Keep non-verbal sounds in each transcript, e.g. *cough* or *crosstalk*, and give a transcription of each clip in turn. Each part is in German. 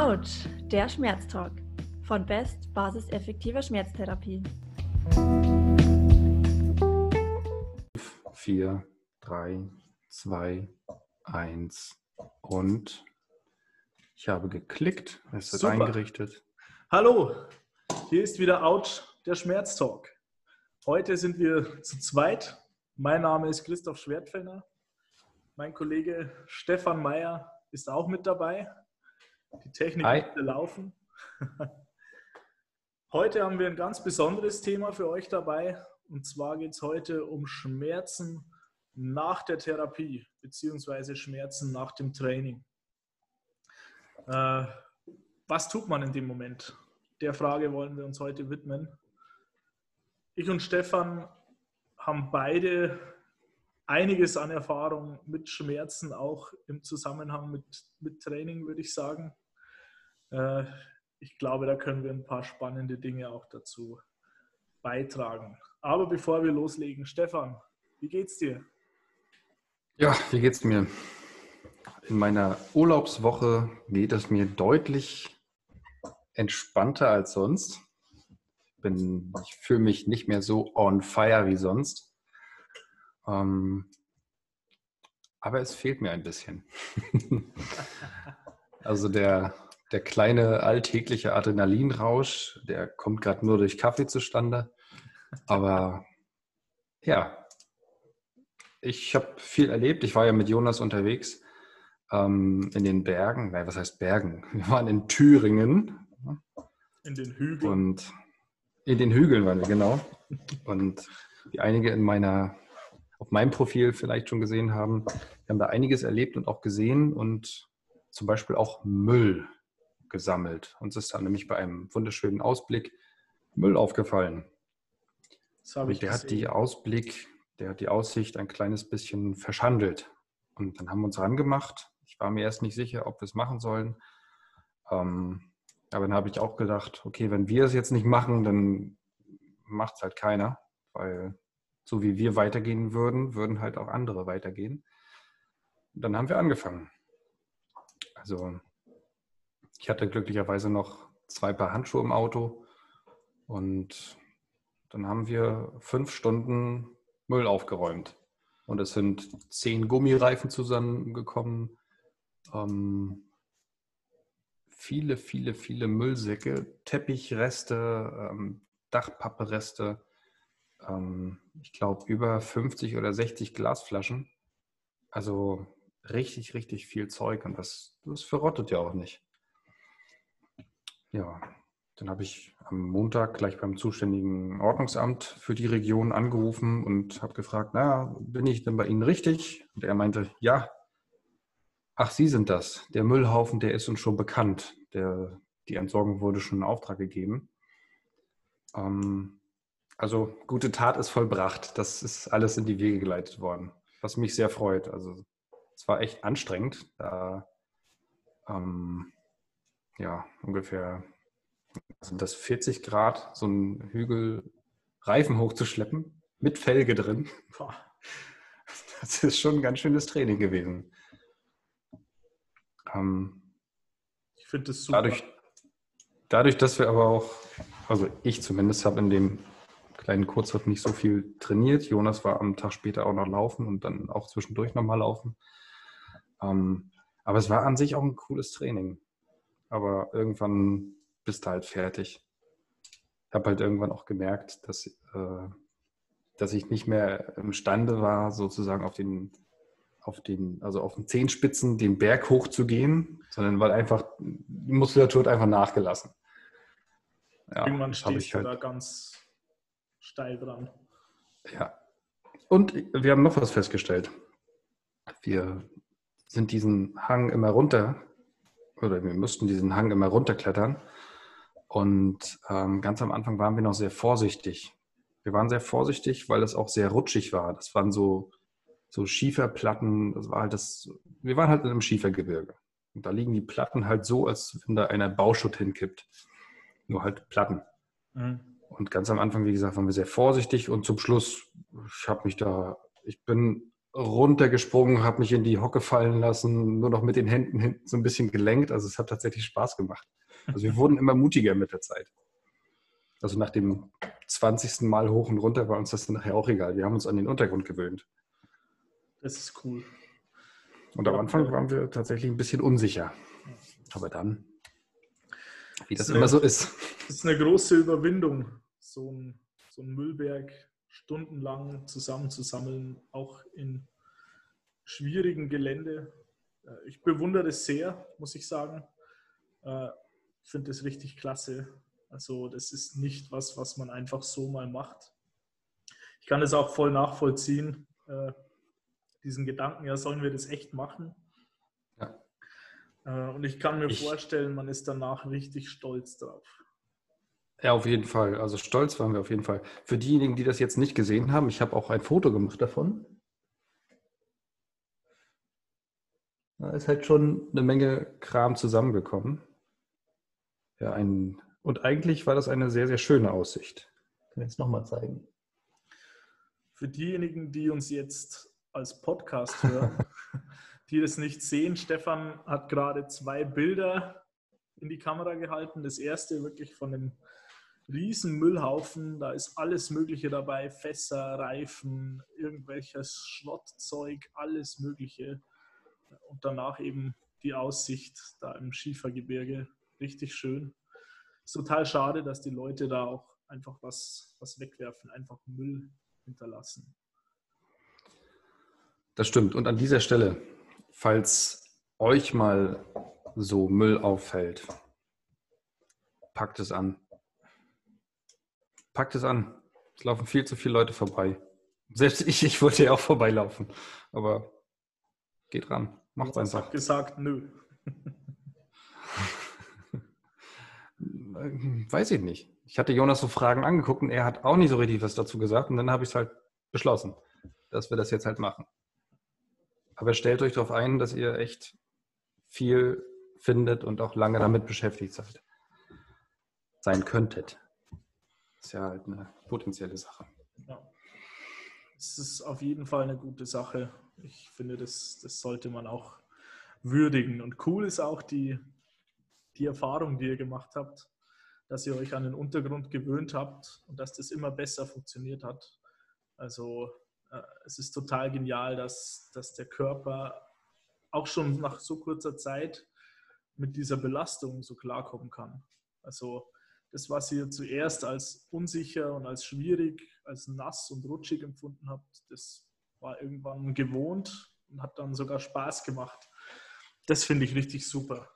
Autsch, der Schmerztalk von Best Basis effektiver Schmerztherapie. 4, 3, 2, 1 und ich habe geklickt. Es wird Super. eingerichtet. Hallo, hier ist wieder Autsch, der Schmerztalk. Heute sind wir zu zweit. Mein Name ist Christoph Schwertfellner. Mein Kollege Stefan Meyer ist auch mit dabei. Die Technik Hi. laufen. *laughs* Heute haben wir ein ganz besonderes Thema für euch dabei. Und zwar geht es heute um Schmerzen nach der Therapie beziehungsweise Schmerzen nach dem Training. Äh, was tut man in dem Moment? Der Frage wollen wir uns heute widmen. Ich und Stefan haben beide einiges an Erfahrung mit Schmerzen, auch im Zusammenhang mit, mit Training, würde ich sagen. Äh, ich glaube, da können wir ein paar spannende Dinge auch dazu beitragen. Aber bevor wir loslegen, Stefan, wie geht's dir? Ja, wie geht's mir? In meiner Urlaubswoche geht es mir deutlich entspannter als sonst. Bin, ich fühle mich nicht mehr so on fire wie sonst. Ähm, aber es fehlt mir ein bisschen. *laughs* also der, der kleine alltägliche Adrenalinrausch, der kommt gerade nur durch Kaffee zustande. Aber ja, ich habe viel erlebt. Ich war ja mit Jonas unterwegs ähm, in den Bergen. Nein, was heißt Bergen? *laughs* Wir waren in Thüringen In den Hügeln. und in den Hügeln waren wir, genau. Und wie einige in meiner, auf meinem Profil vielleicht schon gesehen haben, wir haben da einiges erlebt und auch gesehen und zum Beispiel auch Müll gesammelt. Uns ist dann nämlich bei einem wunderschönen Ausblick Müll aufgefallen. Das habe ich der hat die gesehen. Ausblick, der hat die Aussicht ein kleines bisschen verschandelt. Und dann haben wir uns rangemacht. Ich war mir erst nicht sicher, ob wir es machen sollen. Ähm, aber dann habe ich auch gedacht, okay, wenn wir es jetzt nicht machen, dann macht es halt keiner. Weil so wie wir weitergehen würden, würden halt auch andere weitergehen. Und dann haben wir angefangen. Also ich hatte glücklicherweise noch zwei Paar Handschuhe im Auto und dann haben wir fünf Stunden Müll aufgeräumt. Und es sind zehn Gummireifen zusammengekommen, ähm, viele, viele, viele Müllsäcke, Teppichreste, ähm, Dachpappereste, ähm, ich glaube über 50 oder 60 Glasflaschen. Also richtig, richtig viel Zeug und das, das verrottet ja auch nicht. Ja, dann habe ich am Montag gleich beim zuständigen Ordnungsamt für die Region angerufen und habe gefragt, na, bin ich denn bei Ihnen richtig? Und er meinte, ja. Ach, Sie sind das. Der Müllhaufen, der ist uns schon bekannt. Der, die Entsorgung wurde schon in Auftrag gegeben. Ähm, also gute Tat ist vollbracht. Das ist alles in die Wege geleitet worden, was mich sehr freut. Also es war echt anstrengend, da ähm, ja ungefähr sind das 40 Grad, so einen Hügel Reifen hochzuschleppen, mit Felge drin. *laughs* Boah. Das ist schon ein ganz schönes Training gewesen. Ähm, Ich finde das super. dadurch, dadurch, dass wir aber auch, also ich zumindest habe in dem kleinen Kurzritt nicht so viel trainiert. Jonas war am Tag später auch noch laufen und dann auch zwischendurch nochmal laufen. Ähm, aber es war an sich auch ein cooles Training. Aber irgendwann bist du halt fertig. Ich habe halt irgendwann auch gemerkt, dass, äh, dass ich nicht mehr imstande war, sozusagen auf den, auf den, also auf den Zehenspitzen den Berg hochzugehen, sondern weil einfach die Muskulatur hat einfach nachgelassen. Ja, Irgendwann stehst ich halt da ganz steil dran. Ja. Und wir haben noch was festgestellt. Wir sind diesen Hang immer runter, oder wir müssten diesen Hang immer runterklettern. Und ähm, ganz am Anfang waren wir noch sehr vorsichtig. Wir waren sehr vorsichtig, weil es auch sehr rutschig war. Das waren so, so Schieferplatten. Das war halt das, wir waren halt in einem Schiefergebirge. Und da liegen die Platten halt so, als wenn da einer Bauschutt hinkippt. Nur halt Platten. Mhm. Und ganz am Anfang, wie gesagt, waren wir sehr vorsichtig und zum Schluss, ich habe mich da, ich bin runtergesprungen, habe mich in die Hocke fallen lassen, nur noch mit den Händen hinten so ein bisschen gelenkt. Also es hat tatsächlich Spaß gemacht. Also wir *laughs* wurden immer mutiger mit der Zeit. Also nach dem 20. Mal hoch und runter war uns das dann nachher auch egal. Wir haben uns an den Untergrund gewöhnt. Das ist cool. Und am Anfang waren wir tatsächlich ein bisschen unsicher. Aber dann, wie das, das immer eine, so ist. Das ist eine große Überwindung, so ein, so ein Müllberg stundenlang zusammenzusammeln, auch in schwierigen Gelände. Äh, ich bewundere das sehr, muss ich sagen. Äh, ich finde das richtig klasse. Also das ist nicht was, was man einfach so mal macht. Ich kann es auch voll nachvollziehen, äh, diesen Gedanken, ja, sollen wir das echt machen? Ja. Und ich kann mir ich, vorstellen, man ist danach richtig stolz drauf. Ja, auf jeden Fall. Also stolz waren wir auf jeden Fall. Für diejenigen, die das jetzt nicht gesehen haben, ich habe auch ein Foto gemacht davon. Da ist halt schon eine Menge Kram zusammengekommen. Ja, ein, und eigentlich war das eine sehr, sehr schöne Aussicht. Ich kann ich jetzt nochmal zeigen. Für diejenigen, die uns jetzt als Podcast hören, *laughs* die das nicht sehen, Stefan hat gerade zwei Bilder in die Kamera gehalten. Das erste wirklich von dem riesen Müllhaufen, da ist alles Mögliche dabei, Fässer, Reifen, irgendwelches Schrottzeug, alles Mögliche. Und danach eben die Aussicht da im Schiefergebirge, richtig schön. Ist total schade, dass die Leute da auch einfach was, was wegwerfen, einfach Müll hinterlassen. Das stimmt. Und an dieser Stelle, falls euch mal so Müll auffällt, packt es an. Packt es an. Es laufen viel zu viele Leute vorbei. Selbst *laughs* ich, ich wollte ja auch vorbeilaufen. Aber geht ran. Macht einfach. Ich gesagt, nö. *laughs* Weiß ich nicht. Ich hatte Jonas so Fragen angeguckt und er hat auch nicht so richtig was dazu gesagt. Und dann habe ich es halt beschlossen, dass wir das jetzt halt machen. Aber stellt euch darauf ein, dass ihr echt viel findet und auch lange damit beschäftigt seid. Sein könntet ist ja halt eine potenzielle Sache. Ja. Es ist auf jeden Fall eine gute Sache. Ich finde, das, das sollte man auch würdigen. Und cool ist auch die, die Erfahrung, die ihr gemacht habt, dass ihr euch an den Untergrund gewöhnt habt und dass das immer besser funktioniert hat. Also äh, es ist total genial, dass, dass der Körper auch schon nach so kurzer Zeit mit dieser Belastung so klarkommen kann. Also das, was ihr zuerst als unsicher und als schwierig, als nass und rutschig empfunden habt, das war irgendwann gewohnt und hat dann sogar Spaß gemacht. Das finde ich richtig super.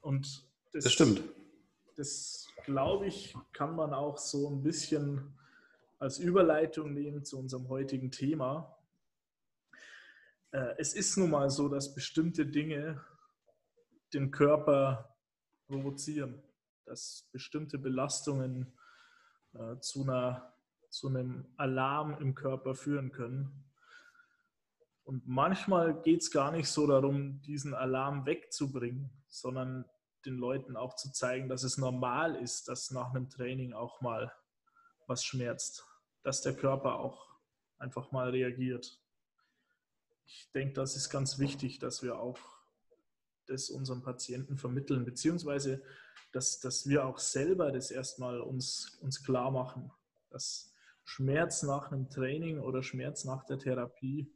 Und das, das stimmt. Das, glaube ich, kann man auch so ein bisschen als Überleitung nehmen zu unserem heutigen Thema. Äh, es ist nun mal so, dass bestimmte Dinge den Körper provozieren dass bestimmte Belastungen äh, zu, einer, zu einem Alarm im Körper führen können. Und manchmal geht es gar nicht so darum, diesen Alarm wegzubringen, sondern den Leuten auch zu zeigen, dass es normal ist, dass nach einem Training auch mal was schmerzt, dass der Körper auch einfach mal reagiert. Ich denke, das ist ganz wichtig, dass wir auch das unseren Patienten vermitteln, beziehungsweise dass, dass wir auch selber das erstmal uns, uns klar machen, dass Schmerz nach einem Training oder Schmerz nach der Therapie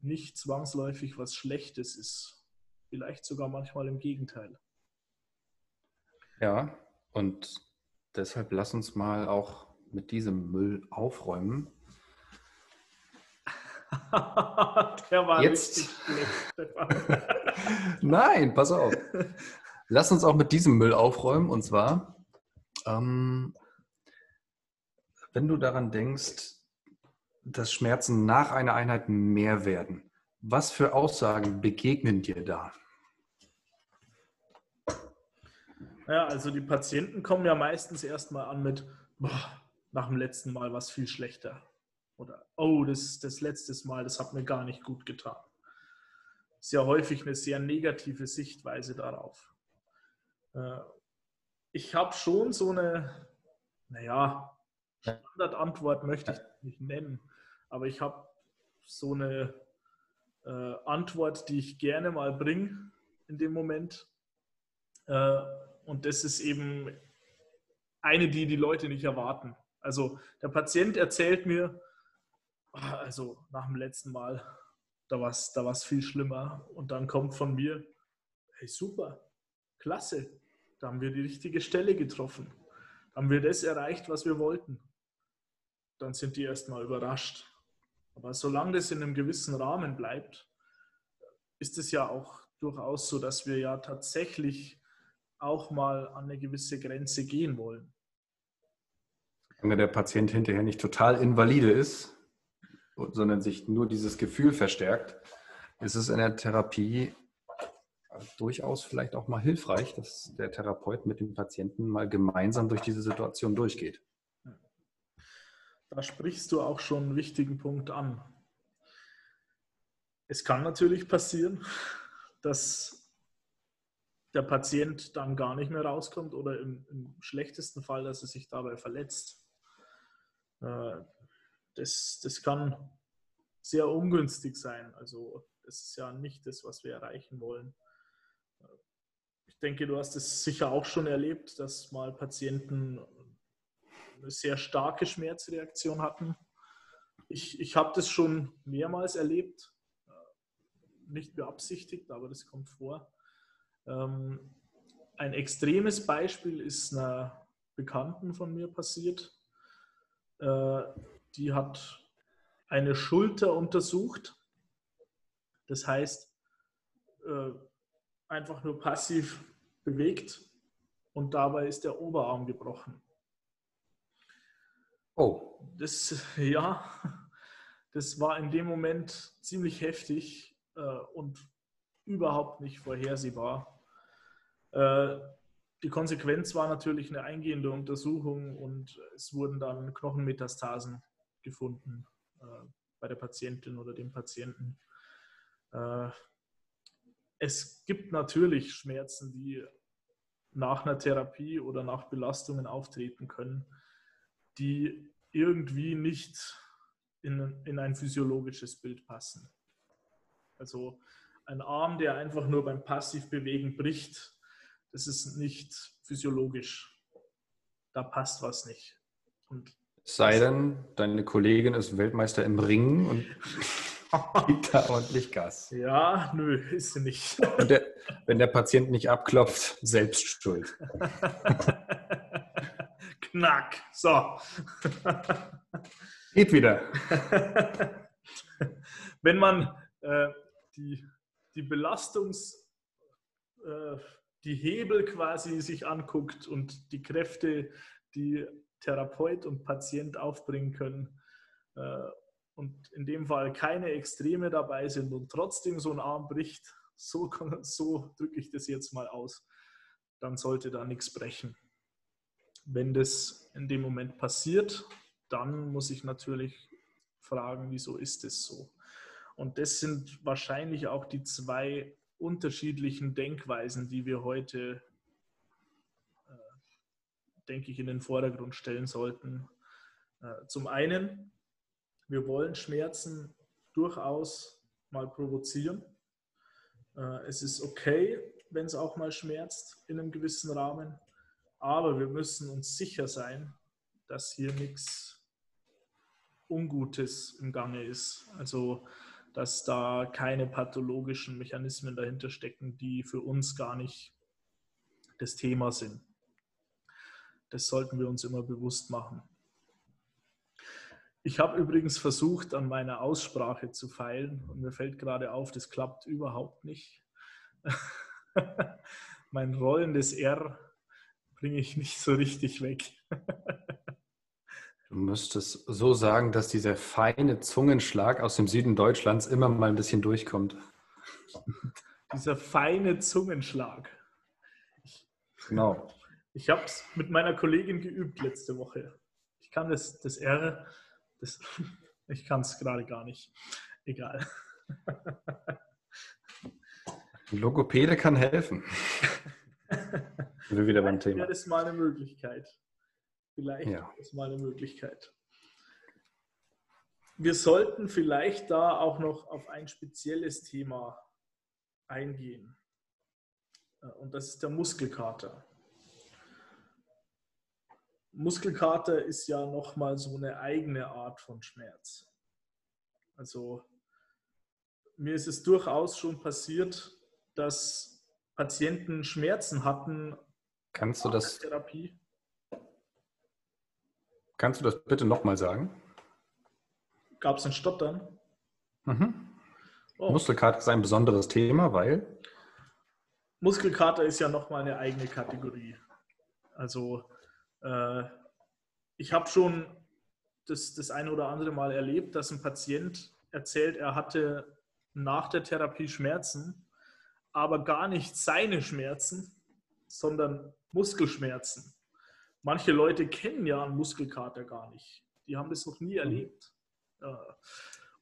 nicht zwangsläufig was Schlechtes ist. Vielleicht sogar manchmal im Gegenteil. Ja, und deshalb lass uns mal auch mit diesem Müll aufräumen. *laughs* der war Jetzt. *laughs* Nein, pass auf. *laughs* Lass uns auch mit diesem Müll aufräumen. Und zwar, ähm, wenn du daran denkst, dass Schmerzen nach einer Einheit mehr werden, was für Aussagen begegnen dir da? Ja, also die Patienten kommen ja meistens erstmal an mit, boah, nach dem letzten Mal war es viel schlechter. Oder, oh, das, das letzte Mal, das hat mir gar nicht gut getan. Ist ja häufig eine sehr negative Sichtweise darauf. Äh, ich habe schon so eine, naja, Standardantwort möchte ich nicht nennen, aber ich habe so eine äh, Antwort, die ich gerne mal bringe in dem Moment. Äh, und das ist eben eine, die die Leute nicht erwarten. Also der Patient erzählt mir, ah, also nach dem letzten Mal, da war es da viel schlimmer. Und dann kommt von mir, hey super, klasse, da haben wir die richtige Stelle getroffen. Haben wir das erreicht, was wir wollten? Dann sind die erstmal überrascht. Aber solange das in einem gewissen Rahmen bleibt, ist es ja auch durchaus so, dass wir ja tatsächlich auch mal an eine gewisse Grenze gehen wollen. Wenn der Patient hinterher nicht total invalide ist, sondern sich nur dieses Gefühl verstärkt, ist es in der Therapie durchaus vielleicht auch mal hilfreich, dass der Therapeut mit dem Patienten mal gemeinsam durch diese Situation durchgeht. Da sprichst du auch schon einen wichtigen Punkt an. Es kann natürlich passieren, dass der Patient dann gar nicht mehr rauskommt oder im, im schlechtesten Fall, dass er sich dabei verletzt. Äh, das, das kann sehr ungünstig sein. Also das ist ja nicht das, was wir erreichen wollen. Denke, du hast es sicher auch schon erlebt, dass mal Patienten eine sehr starke Schmerzreaktion hatten. Ich, ich habe das schon mehrmals erlebt, nicht beabsichtigt, aber das kommt vor. Ähm, ein extremes Beispiel ist einer Bekannten von mir passiert. Äh, die hat eine Schulter untersucht. Das heißt, äh, einfach nur passiv bewegt und dabei ist der Oberarm gebrochen. Oh. Das, ja, das war in dem Moment ziemlich heftig äh, und überhaupt nicht vorhersehbar. Äh, die Konsequenz war natürlich eine eingehende Untersuchung und es wurden dann Knochenmetastasen gefunden äh, bei der Patientin oder dem Patienten. Es gibt natürlich Schmerzen, die nach einer Therapie oder nach Belastungen auftreten können, die irgendwie nicht in, in ein physiologisches Bild passen. Also ein Arm, der einfach nur beim Passivbewegen bricht, das ist nicht physiologisch. Da passt was nicht. Und Sei denn, deine Kollegin ist Weltmeister im Ringen und *laughs* gibt da ordentlich Gas. Ja, nö, ist sie nicht. Und der, wenn der Patient nicht abklopft, selbst schuld. *laughs* Knack. So. Geht wieder. *laughs* Wenn man äh, die, die Belastungs, äh, die Hebel quasi sich anguckt und die Kräfte, die Therapeut und Patient aufbringen können äh, und in dem Fall keine Extreme dabei sind und trotzdem so ein Arm bricht, *laughs* so, so drücke ich das jetzt mal aus, dann sollte da nichts brechen. Wenn das in dem Moment passiert, dann muss ich natürlich fragen, wieso ist es so? Und das sind wahrscheinlich auch die zwei unterschiedlichen Denkweisen, die wir heute, äh, denke ich, in den Vordergrund stellen sollten. Äh, zum einen, wir wollen Schmerzen durchaus mal provozieren. Äh, es ist okay, wenn es auch mal schmerzt in einem gewissen Rahmen, aber wir müssen uns sicher sein, dass hier nichts Ungutes im Gange ist. Also dass da keine pathologischen Mechanismen dahinter stecken, die für uns gar nicht das Thema sind. Das sollten wir uns immer bewusst machen. Ich habe übrigens versucht, an meiner Aussprache zu feilen und mir fällt gerade auf, das klappt überhaupt nicht. *laughs* mein rollendes R bringe ich nicht so richtig weg. Du müsstest so sagen, dass dieser feine Zungenschlag aus dem Süden Deutschlands immer mal ein bisschen durchkommt. *laughs* Dieser feine Zungenschlag. Ich, genau. Ich habe es mit meiner Kollegin geübt letzte Woche. Ich kann das, das R, das, *laughs* ich kann es gerade gar nicht. Egal. Logopäde kann helfen. *laughs* Wir wieder beim Thema. Das ist mal eine Möglichkeit. Vielleicht ja. ist mal eine Möglichkeit. wir sollten vielleicht da auch noch auf ein spezielles Thema eingehen. Äh, und das ist der Muskelkater. Muskelkater ist ja nochmal so eine eigene Art von Schmerz. Also mir ist es durchaus schon passiert, dass Patienten Schmerzen hatten. Kannst du das? Therapie. Kannst du das bitte nochmal sagen? Gab es ein Stottern? Mhm. Oh. Muskelkater ist ein besonderes Thema, weil? Muskelkater ist ja nochmal eine eigene Kategorie. Also äh, ich habe schon das, das eine oder andere Mal erlebt, dass ein Patient erzählt, er hatte nach der Therapie Schmerzen, aber gar nicht seine Schmerzen, sondern Muskelschmerzen. Manche Leute kennen ja einen Muskelkater gar nicht. Die haben das noch nie mhm. erlebt.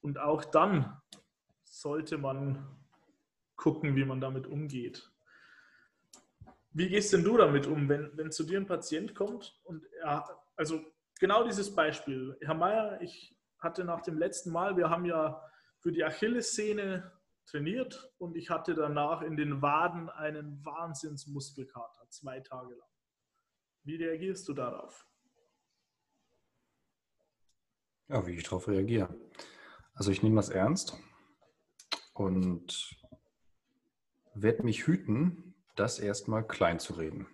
Und auch dann sollte man gucken, wie man damit umgeht. Wie gehst denn du damit um, wenn, wenn zu dir ein Patient kommt und er, also genau dieses Beispiel. Herr Mayer, ich hatte nach dem letzten Mal, wir haben ja für die Achillessehne trainiert und ich hatte danach in den Waden einen Wahnsinnsmuskelkater, zwei Tage lang. Wie reagierst du darauf? Ja, wie ich darauf reagiere. Also ich nehme das ernst und werde mich hüten, das erstmal klein zu reden.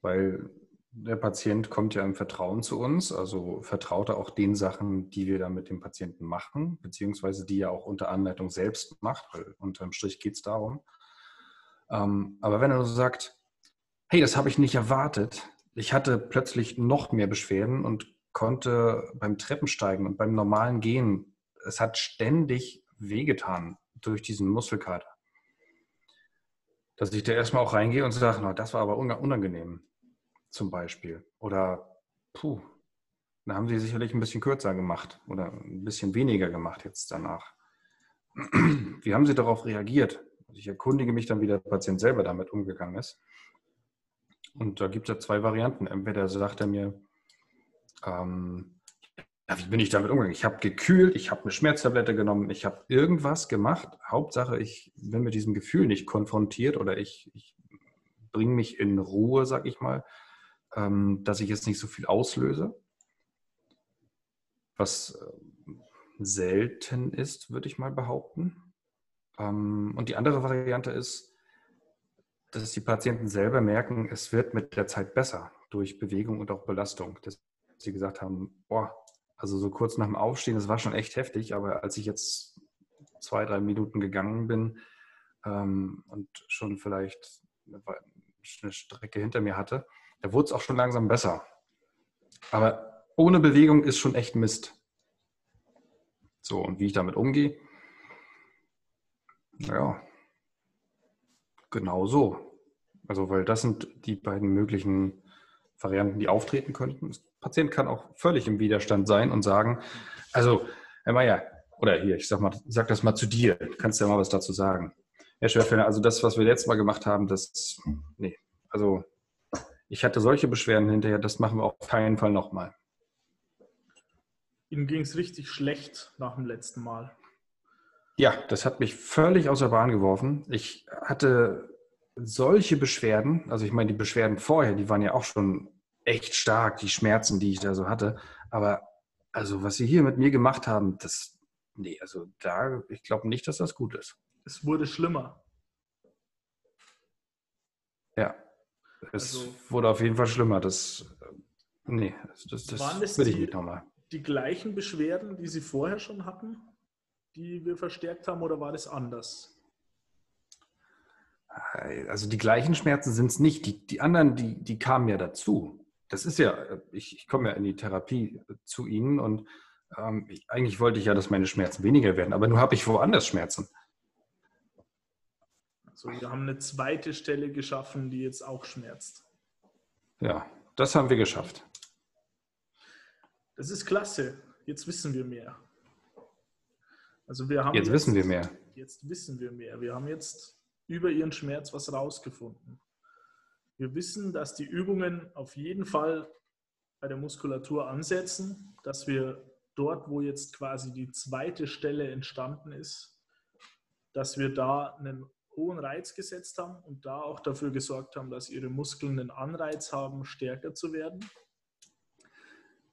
Weil der Patient kommt ja im Vertrauen zu uns, also vertraut er auch den Sachen, die wir da mit dem Patienten machen, beziehungsweise die er auch unter Anleitung selbst macht, weil unterm Strich geht es darum. Ähm, aber wenn er so sagt, hey, das habe ich nicht erwartet, ich hatte plötzlich noch mehr Beschwerden und konnte beim Treppensteigen und beim normalen Gehen, es hat ständig wehgetan durch diesen Muskelkater dass ich da erstmal auch reingehe und sage, na, das war aber unangenehm, zum Beispiel. Oder, puh, da haben sie sicherlich ein bisschen kürzer gemacht oder ein bisschen weniger gemacht jetzt danach. *clears throat* Wie haben sie darauf reagiert? Also ich erkundige mich dann, wie der Patient selber damit umgegangen ist. Und da gibt es ja zwei Varianten. Entweder sagt er mir, ähm, wie bin ich damit umgegangen? Ich habe gekühlt, ich habe eine Schmerztablette genommen, ich habe irgendwas gemacht. Hauptsache, ich bin mit diesem Gefühl nicht konfrontiert oder ich, ich bringe mich in Ruhe, sag ich mal, ähm, dass ich jetzt nicht so viel auslöse. Was äh, selten ist, würde ich mal behaupten. Ähm, und die andere Variante ist, dass die Patienten selber merken, es wird mit der Zeit besser durch Bewegung und auch Belastung. Dass sie gesagt haben, boah, also so kurz nach dem Aufstehen, das war schon echt heftig, aber als ich jetzt zwei, drei Minuten gegangen bin ähm, und schon vielleicht eine Strecke hinter mir hatte, da wurde es auch schon langsam besser. Aber ohne Bewegung ist schon echt Mist. So, und wie ich damit umgehe, ja, genau so. Also, weil das sind die beiden möglichen Varianten, die auftreten könnten. Patient kann auch völlig im Widerstand sein und sagen, also Herr Mayer, oder hier, ich sag mal, sag das mal zu dir, kannst du ja mal was dazu sagen. Herr Schwerfellner, also das, was wir letztes Mal gemacht haben, das, nee, also ich hatte solche Beschwerden hinterher, das machen wir auf keinen Fall nochmal. Ihnen ging es richtig schlecht nach dem letzten Mal. Ja, das hat mich völlig aus der Bahn geworfen. Ich hatte solche Beschwerden, also ich meine, die Beschwerden vorher, die waren ja auch schon echt stark, die Schmerzen, die ich da so hatte. Aber also, was sie hier mit mir gemacht haben, das, nee, also da, ich glaube nicht, dass das gut ist. Es wurde schlimmer. Ja, es also, wurde auf jeden Fall schlimmer. Das, nee, das, das waren das will ich nicht nochmal. Die gleichen Beschwerden, die Sie vorher schon hatten, die wir verstärkt haben, oder war das anders? Also die gleichen Schmerzen sind es nicht. Die, die anderen, die, die kamen ja dazu. Das ist ja, ich, ich komme ja in die Therapie zu Ihnen und ähm, ich, eigentlich wollte ich ja, dass meine Schmerzen weniger werden, aber nur habe ich woanders Schmerzen. Also wir haben eine zweite Stelle geschaffen, die jetzt auch schmerzt. Ja, das haben wir geschafft. Das ist klasse. Jetzt wissen wir mehr. Also wir haben jetzt, jetzt wissen wir mehr. Jetzt wissen wir mehr. Wir haben jetzt über ihren Schmerz was rausgefunden. Wir wissen, dass die Übungen auf jeden Fall bei der Muskulatur ansetzen, dass wir dort, wo jetzt quasi die zweite Stelle entstanden ist, dass wir da einen hohen Reiz gesetzt haben und da auch dafür gesorgt haben, dass ihre Muskeln einen Anreiz haben, stärker zu werden.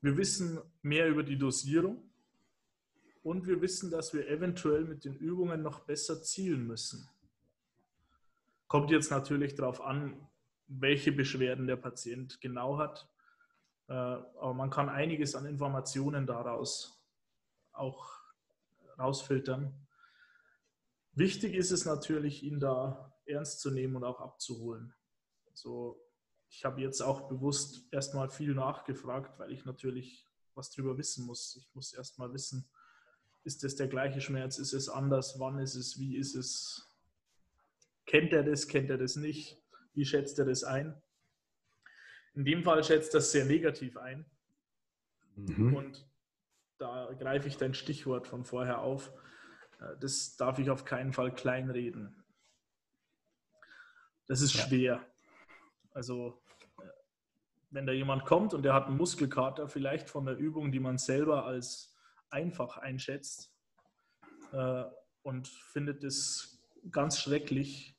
Wir wissen mehr über die Dosierung und wir wissen, dass wir eventuell mit den Übungen noch besser zielen müssen. Kommt jetzt natürlich darauf an, welche Beschwerden der Patient genau hat. Äh, aber man kann einiges an Informationen daraus auch rausfiltern. Wichtig ist es natürlich, ihn da ernst zu nehmen und auch abzuholen. Also ich habe jetzt auch bewusst erstmal viel nachgefragt, weil ich natürlich was drüber wissen muss. Ich muss erstmal wissen, ist es der gleiche Schmerz, ist es anders, wann ist es, wie ist es, kennt er das, kennt er das nicht, wie schätzt er das ein? In dem Fall schätzt das sehr negativ ein. Mhm. Und da greife ich dein Stichwort von vorher auf. Äh, das darf ich auf keinen Fall kleinreden. Das ist ja. schwer. Also, äh, wenn da jemand kommt und der hat einen Muskelkater, vielleicht von der Übung, die man selber als einfach einschätzt äh, und findet es ganz schrecklich,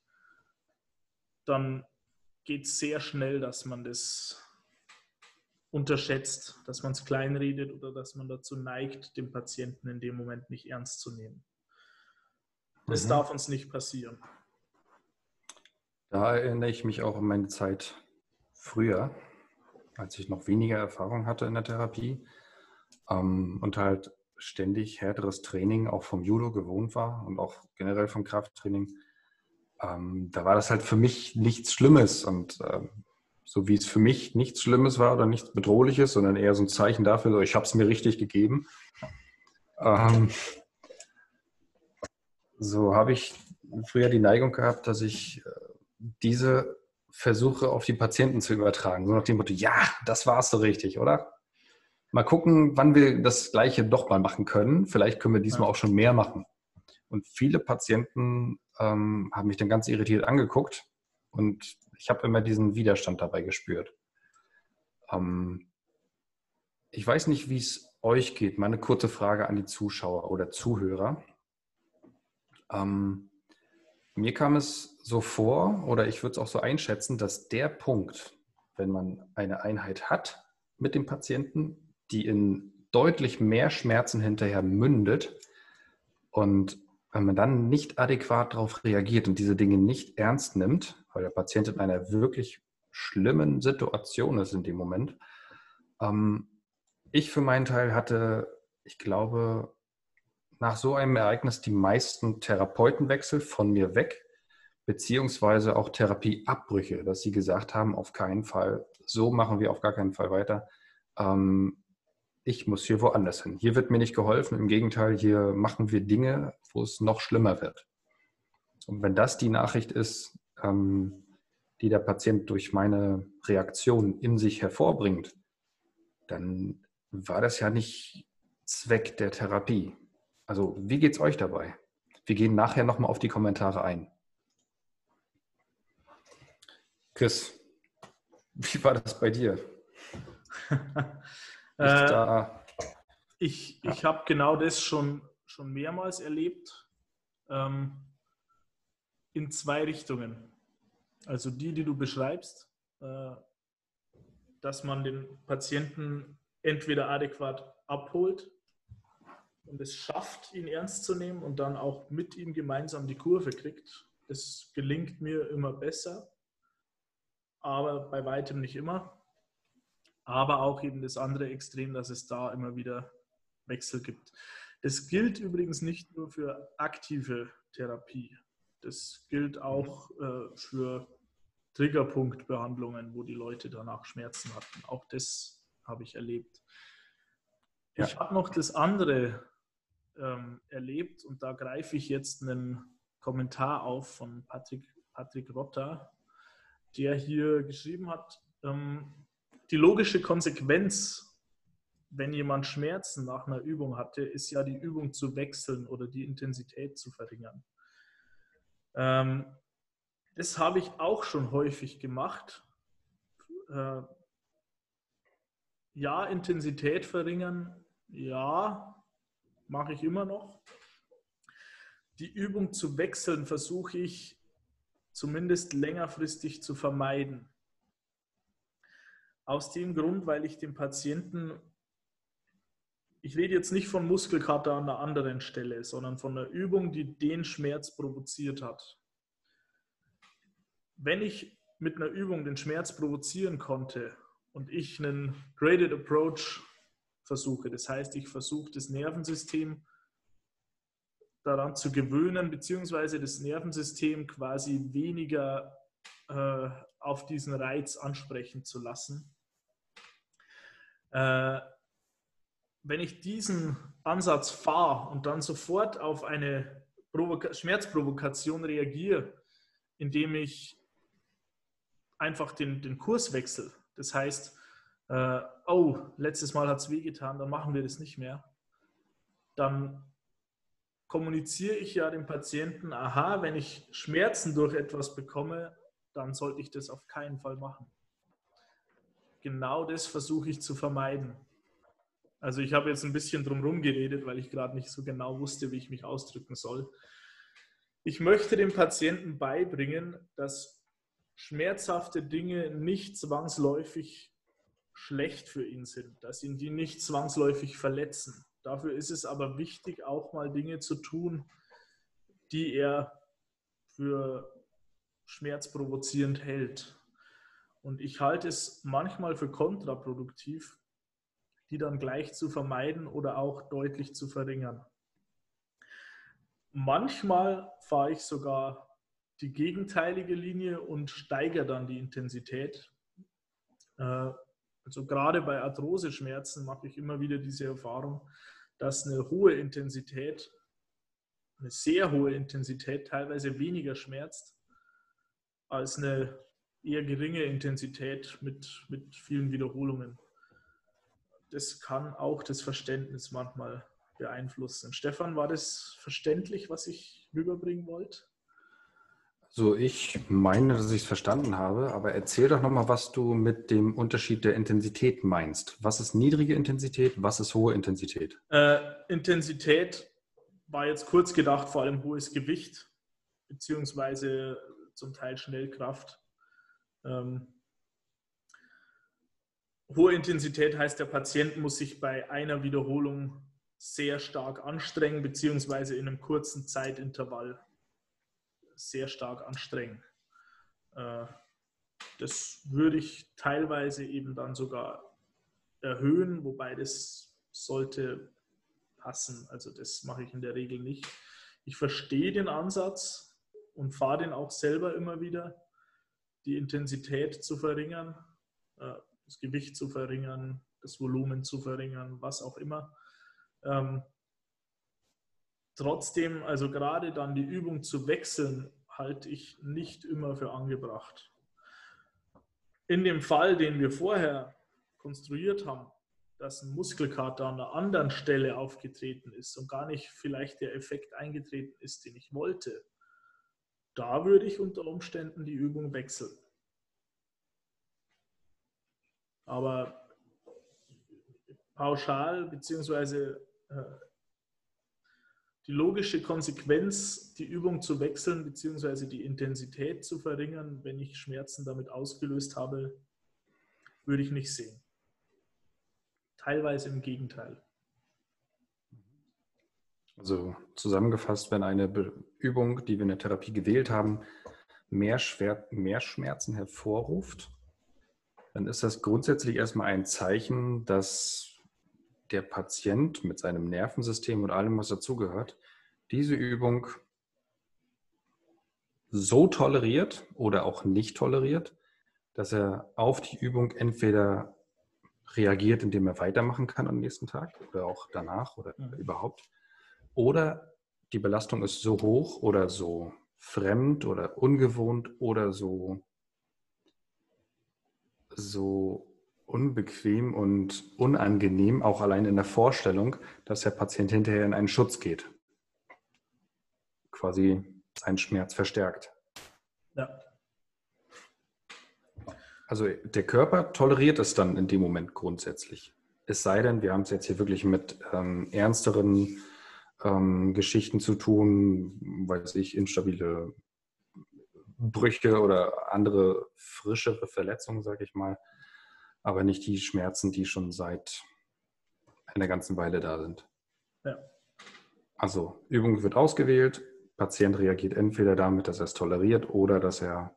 dann geht es sehr schnell, dass man das unterschätzt, dass man es kleinredet oder dass man dazu neigt, den Patienten in dem Moment nicht ernst zu nehmen. Das mhm. darf uns nicht passieren. Da erinnere ich mich auch an meine Zeit früher, als ich noch weniger Erfahrung hatte in der Therapie ähm, und halt ständig härteres Training auch vom Judo gewohnt war und auch generell vom Krafttraining. Ähm, da war das halt für mich nichts Schlimmes und ähm, so wie es für mich nichts Schlimmes war oder nichts Bedrohliches, sondern eher so ein Zeichen dafür, so, ich habe es mir richtig gegeben. Ähm, so habe ich früher die Neigung gehabt, dass ich äh, diese versuche auf die Patienten zu übertragen. So nach dem Motto, ja, das war's so richtig, oder? Mal gucken, wann wir das Gleiche doch mal machen können. Vielleicht können wir diesmal auch schon mehr machen. Und viele Patienten ähm, haben mich dann ganz irritiert angeguckt und ich habe immer diesen Widerstand dabei gespürt. Ähm, ich weiß nicht, wie es euch geht. Meine kurze Frage an die Zuschauer oder Zuhörer. Ähm, mir kam es so vor, oder ich würde es auch so einschätzen, dass der Punkt, wenn man eine Einheit hat mit dem Patienten, die in deutlich mehr Schmerzen hinterher mündet und wenn man dann nicht adäquat darauf reagiert und diese Dinge nicht ernst nimmt, weil der Patient in einer wirklich schlimmen Situation ist in dem Moment. Ähm, ich für meinen Teil hatte, ich glaube, nach so einem Ereignis die meisten Therapeutenwechsel von mir weg, beziehungsweise auch Therapieabbrüche, dass sie gesagt haben, auf keinen Fall, so machen wir auf gar keinen Fall weiter. Ähm, ich muss hier woanders hin. Hier wird mir nicht geholfen. Im Gegenteil, hier machen wir Dinge, wo es noch schlimmer wird. Und wenn das die Nachricht ist, ähm, die der Patient durch meine Reaktion in sich hervorbringt, dann war das ja nicht Zweck der Therapie. Also wie geht es euch dabei? Wir gehen nachher nochmal auf die Kommentare ein. Chris, wie war das bei dir? *laughs* äh, ich ich habe genau das schon, schon mehrmals erlebt. Ähm, in zwei Richtungen. Also die, die du beschreibst, äh, dass man den Patienten entweder adäquat abholt und es schafft, ihn ernst zu nehmen und dann auch mit ihm gemeinsam die Kurve kriegt. Das gelingt mir immer besser, aber bei weitem nicht immer. Aber auch eben das andere Extrem, dass es da immer wieder Wechsel gibt. Das gilt übrigens nicht nur für aktive Therapie. Das gilt auch äh, für Triggerpunktbehandlungen, wo die Leute danach Schmerzen hatten. Auch das habe ich erlebt. Ja. Ich habe noch das andere ähm, erlebt und da greife ich jetzt einen Kommentar auf von Patrick, Patrick Rotter, der hier geschrieben hat, ähm, die logische Konsequenz, wenn jemand Schmerzen nach einer Übung hatte, ist ja die Übung zu wechseln oder die Intensität zu verringern. Ähm, das habe ich auch schon häufig gemacht. Äh, ja, Intensität verringern Ja, mache ich immer noch. Die Übung zu wechseln versuche ich zumindest längerfristig zu vermeiden. Aus dem Grund, weil ich dem Patienten, ich rede jetzt nicht von Muskelkater an einer anderen Stelle, sondern von einer Übung, die den Schmerz provoziert hat. Wenn ich mit einer Übung den Schmerz provozieren konnte und ich einen Graded Approach versuche, das heißt, ich versuche das Nervensystem daran zu gewöhnen, beziehungsweise das Nervensystem quasi weniger äh, auf diesen Reiz ansprechen zu lassen. Äh, wenn ich diesen Ansatz fahre und dann sofort auf eine Provoka Schmerzprovokation reagiere, indem ich einfach den, den Kurs wechsle, das heißt, äh, oh, letztes Mal hat es wehgetan, dann machen wir das nicht mehr, dann kommuniziere ich ja dem Patienten, aha, wenn ich Schmerzen durch etwas bekomme, dann sollte ich das auf keinen Fall machen. Genau das versuche ich zu vermeiden. Also ich habe jetzt ein bisschen drumherum geredet, weil ich gerade nicht so genau wusste, wie ich mich ausdrücken soll. Ich möchte dem Patienten beibringen, dass schmerzhafte Dinge nicht zwangsläufig schlecht für ihn sind, dass ihn die nicht zwangsläufig verletzen. Dafür ist es aber wichtig, auch mal Dinge zu tun, die er für schmerzprovozierend hält. Und ich halte es manchmal für kontraproduktiv, die dann gleich zu vermeiden oder auch deutlich zu verringern. Manchmal fahre ich sogar die gegenteilige Linie und steigere dann die Intensität. Äh, also gerade bei Arthroseschmerzen mache ich immer wieder diese Erfahrung, dass eine hohe Intensität, eine sehr hohe Intensität teilweise weniger schmerzt als eine eher geringe Intensität mit, mit vielen Wiederholungen. Das kann auch das Verständnis manchmal beeinflussen. Stefan, war das verständlich, was ich rüberbringen wollte? So, ich meine, dass ich es verstanden habe, aber erzähl doch nochmal, was du mit dem Unterschied der Intensität meinst. Was ist niedrige Intensität, was ist hohe Intensität? Äh, Intensität war jetzt kurz gedacht, vor allem hohes Gewicht, beziehungsweise zum Teil Schnellkraft. Ähm, hohe Intensität heißt, der Patient muss sich bei einer Wiederholung sehr stark anstrengen, beziehungsweise in einem kurzen Zeitintervall sehr stark anstrengen. Äh, das würde ich teilweise eben dann sogar erhöhen, wobei das sollte passen. Also das mache ich in der Regel nicht. Ich verstehe den Ansatz und fahre den auch selber immer wieder, die Intensität zu verringern, äh, das Gewicht zu verringern, das Volumen zu verringern, was auch immer. Ähm, Trotzdem, also gerade dann die Übung zu wechseln, halte ich nicht immer für angebracht. In dem Fall, den wir vorher konstruiert haben, dass ein Muskelkater an einer anderen Stelle aufgetreten ist und gar nicht vielleicht der Effekt eingetreten ist, den ich wollte, da würde ich unter Umständen die Übung wechseln. Aber pauschal beziehungsweise äh, die logische Konsequenz, die Übung zu wechseln bzw. die Intensität zu verringern, wenn ich Schmerzen damit ausgelöst habe, würde ich nicht sehen. Teilweise im Gegenteil. Also zusammengefasst, wenn eine Übung, die wir in der Therapie gewählt haben, mehr, Schwer mehr Schmerzen hervorruft, dann ist das grundsätzlich erstmal ein Zeichen, dass der Patient mit seinem Nervensystem und allem, was dazugehört, diese Übung so toleriert oder auch nicht toleriert, dass er auf die Übung entweder reagiert, indem er weitermachen kann am nächsten Tag oder auch danach oder mhm. überhaupt, oder die Belastung ist so hoch oder so fremd oder ungewohnt oder so, so unbequem und unangenehm, auch allein in der Vorstellung, dass der Patient hinterher in einen Schutz geht. Quasi seinen Schmerz verstärkt. Ja. Also der Körper toleriert es dann in dem Moment grundsätzlich. Es sei denn, wir haben es jetzt hier wirklich mit ähm, ernsteren ähm, Geschichten zu tun, weiß ich, instabile Brüche oder andere frischere Verletzungen, sage ich mal, aber nicht die Schmerzen, die schon seit einer ganzen Weile da sind. Ja. Also Übung wird ausgewählt, Patient reagiert entweder damit, dass er es toleriert oder dass er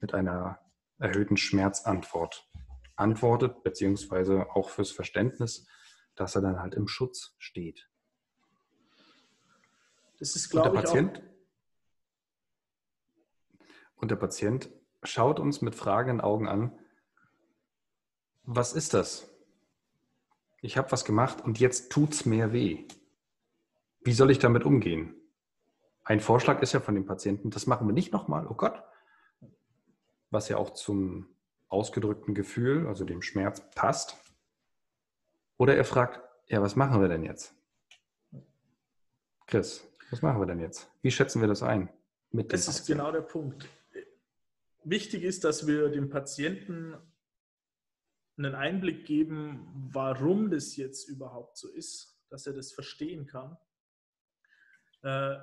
mit einer erhöhten Schmerzantwort antwortet, beziehungsweise auch fürs Verständnis, dass er dann halt im Schutz steht. Das ist, glaube ich, Patient, auch und der Patient schaut uns mit fragenden Augen an, was ist das? Ich habe was gemacht und jetzt tut es mehr weh. Wie soll ich damit umgehen? Ein Vorschlag ist ja von dem Patienten, das machen wir nicht nochmal, oh Gott. Was ja auch zum ausgedrückten Gefühl, also dem Schmerz, passt. Oder er fragt, ja, was machen wir denn jetzt? Chris, was machen wir denn jetzt? Wie schätzen wir das ein? das ist genau der Punkt wichtig ist, dass wir dem Patienten einen Einblick geben, warum das jetzt überhaupt so ist, dass er das verstehen kann. Äh,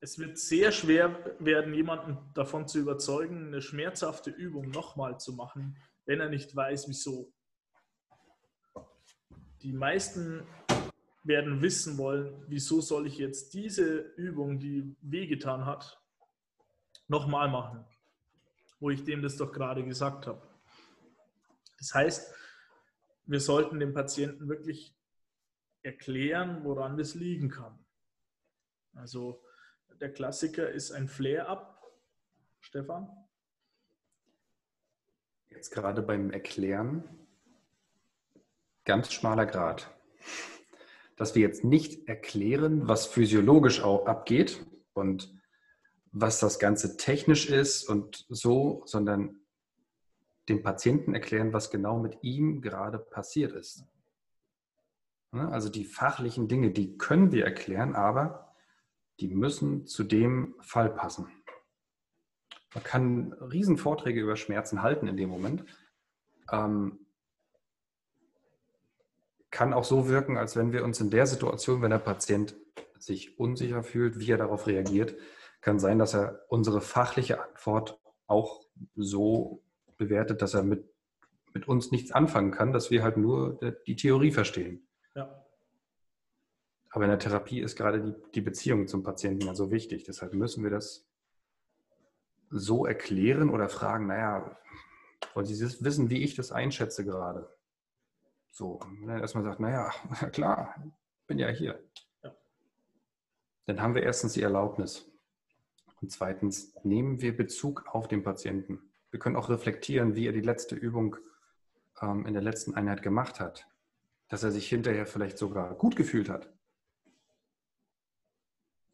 es wird sehr schwer werden, jemanden davon zu überzeugen, eine schmerzhafte Übung nochmal zu machen, wenn er nicht weiß, wieso. Die meisten werden wissen wollen, wieso soll ich jetzt diese Übung, die wehgetan hat, nochmal machen wo ich dem das doch gerade gesagt habe. Das heißt, wir sollten dem Patienten wirklich erklären, woran das liegen kann. Also der Klassiker ist ein Flare-up. Stefan? Jetzt gerade beim Erklären, ganz schmaler Grad. Dass wir jetzt nicht erklären, was physiologisch auch abgeht und was das Ganze technisch ist und so, sondern dem Patienten erklären, was genau mit ihm gerade passiert ist. Also die fachlichen Dinge, die können wir erklären, aber die müssen zu dem Fall passen. Man kann Riesenvorträge über Schmerzen halten in dem Moment. Ähm, kann auch so wirken, als wenn wir uns in der Situation, wenn der Patient sich unsicher fühlt, wie er darauf reagiert, kann sein, dass er unsere fachliche Antwort auch so bewertet, dass er mit, mit uns nichts anfangen kann, dass wir halt nur die Theorie verstehen. Ja. Aber in der Therapie ist gerade die, die Beziehung zum Patienten ja so wichtig. Deshalb müssen wir das so erklären oder fragen, naja, wollen Sie wissen, wie ich das einschätze gerade? So, ne, erstmal sagt, naja, *laughs* klar, bin ja hier. Ja. Dann haben wir erstens die Erlaubnis. Und zweitens, nehmen wir Bezug auf den Patienten. Wir können auch reflektieren, wie er die letzte Übung ähm, in der letzten Einheit gemacht hat. Dass er sich hinterher vielleicht sogar gut gefühlt hat.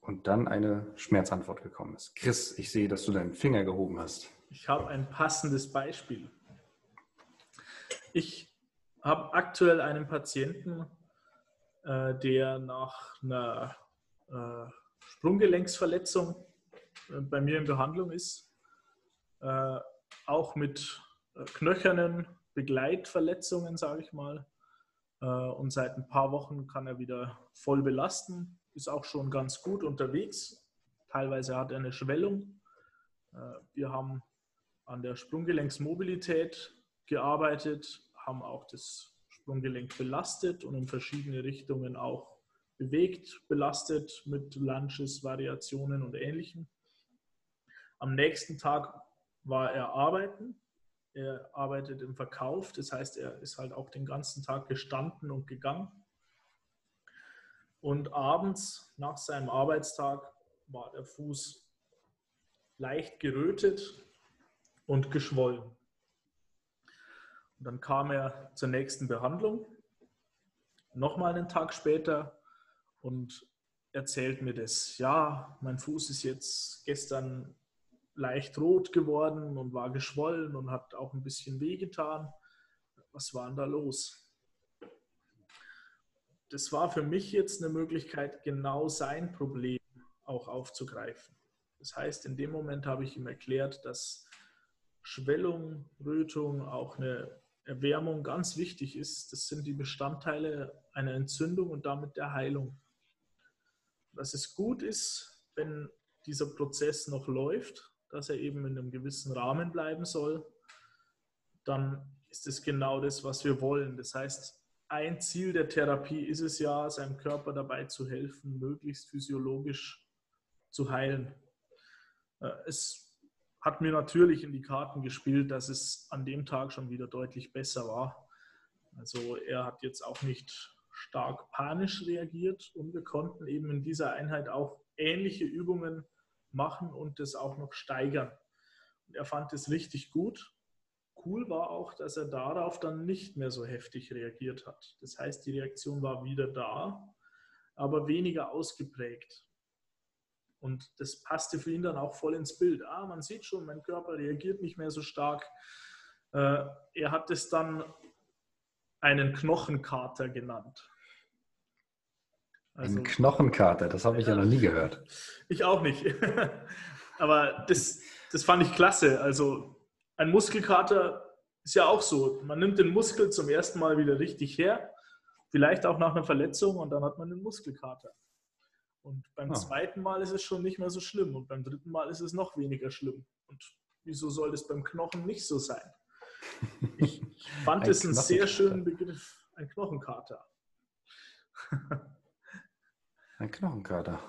Und dann eine Schmerzantwort gekommen ist. Chris, ich sehe, dass du deinen Finger gehoben hast. Ich habe ein passendes Beispiel. Ich habe aktuell einen Patienten, äh, der nach einer äh, Sprunggelenksverletzung äh, bei mir in Behandlung ist, äh, auch mit äh, knöchernen Begleitverletzungen, sage ich mal. und seit ein paar Wochen kann er wieder voll belasten, ist auch schon ganz gut unterwegs. Teilweise hat er eine Schwellung. wir haben an der Sprunggelenksmobilität gearbeitet, haben auch das Sprunggelenk belastet und in verschiedene Richtungen auch bewegt, belastet mit Lunges, Variationen und Ähnlichem. Am nächsten Tag war er arbeiten. Er arbeitet im Verkauf, das heißt, er ist halt auch den ganzen Tag gestanden und gegangen. Und abends nach seinem Arbeitstag war der Fuß leicht gerötet und geschwollen. Und dann kam er zur nächsten Behandlung, nochmal einen Tag später und erzählt mir das. Ja, mein Fuß ist jetzt gestern leicht rot geworden und war geschwollen und hat auch ein bisschen wehgetan. Was war denn da los? Das war für mich jetzt eine Möglichkeit, genau sein Problem auch aufzugreifen. Das heißt, in dem Moment habe ich ihm erklärt, dass Schwellung, Rötung auch eine Erwärmung ganz wichtig ist. Das sind die Bestandteile einer Entzündung und damit der Heilung. Dass es gut ist, wenn dieser Prozess noch läuft, dass er eben in einem gewissen Rahmen bleiben soll, dann ist es genau das, was wir wollen. Das heißt, ein Ziel der Therapie ist es ja, seinem Körper dabei zu helfen, möglichst physiologisch zu heilen. Äh, es hat mir natürlich in die Karten gespielt, dass es an dem Tag schon wieder deutlich besser war. Also er hat jetzt auch nicht stark panisch reagiert und wir konnten eben in dieser Einheit auch ähnliche Übungen machen und das auch noch steigern. Und er fand es richtig gut. Cool war auch, dass er darauf dann nicht mehr so heftig reagiert hat. Das heißt, die Reaktion war wieder da, aber weniger ausgeprägt. Und das passte für ihn dann auch voll ins Bild. Ah, man sieht schon, mein Körper reagiert nicht mehr so stark. Äh, er hat es dann einen Knochenkater genannt. Also, Ein Knochenkater, das habe ich ja, ja noch nie gehört. *laughs* Ich auch nicht. *laughs* Aber das, das fand ich klasse. Also ein Muskelkater ist ja auch so. Man nimmt den Muskel zum ersten Mal wieder richtig her, vielleicht auch nach einer Verletzung und dann hat man den Muskelkater. Und beim ah. zweiten Mal ist es schon nicht mehr so schlimm und beim dritten Mal ist es noch weniger schlimm. Und wieso soll das beim Knochen nicht so sein? *laughs* Ich fand ein es einen sehr schönen Begriff, ein Knochenkater. *laughs* ein Knochenkater.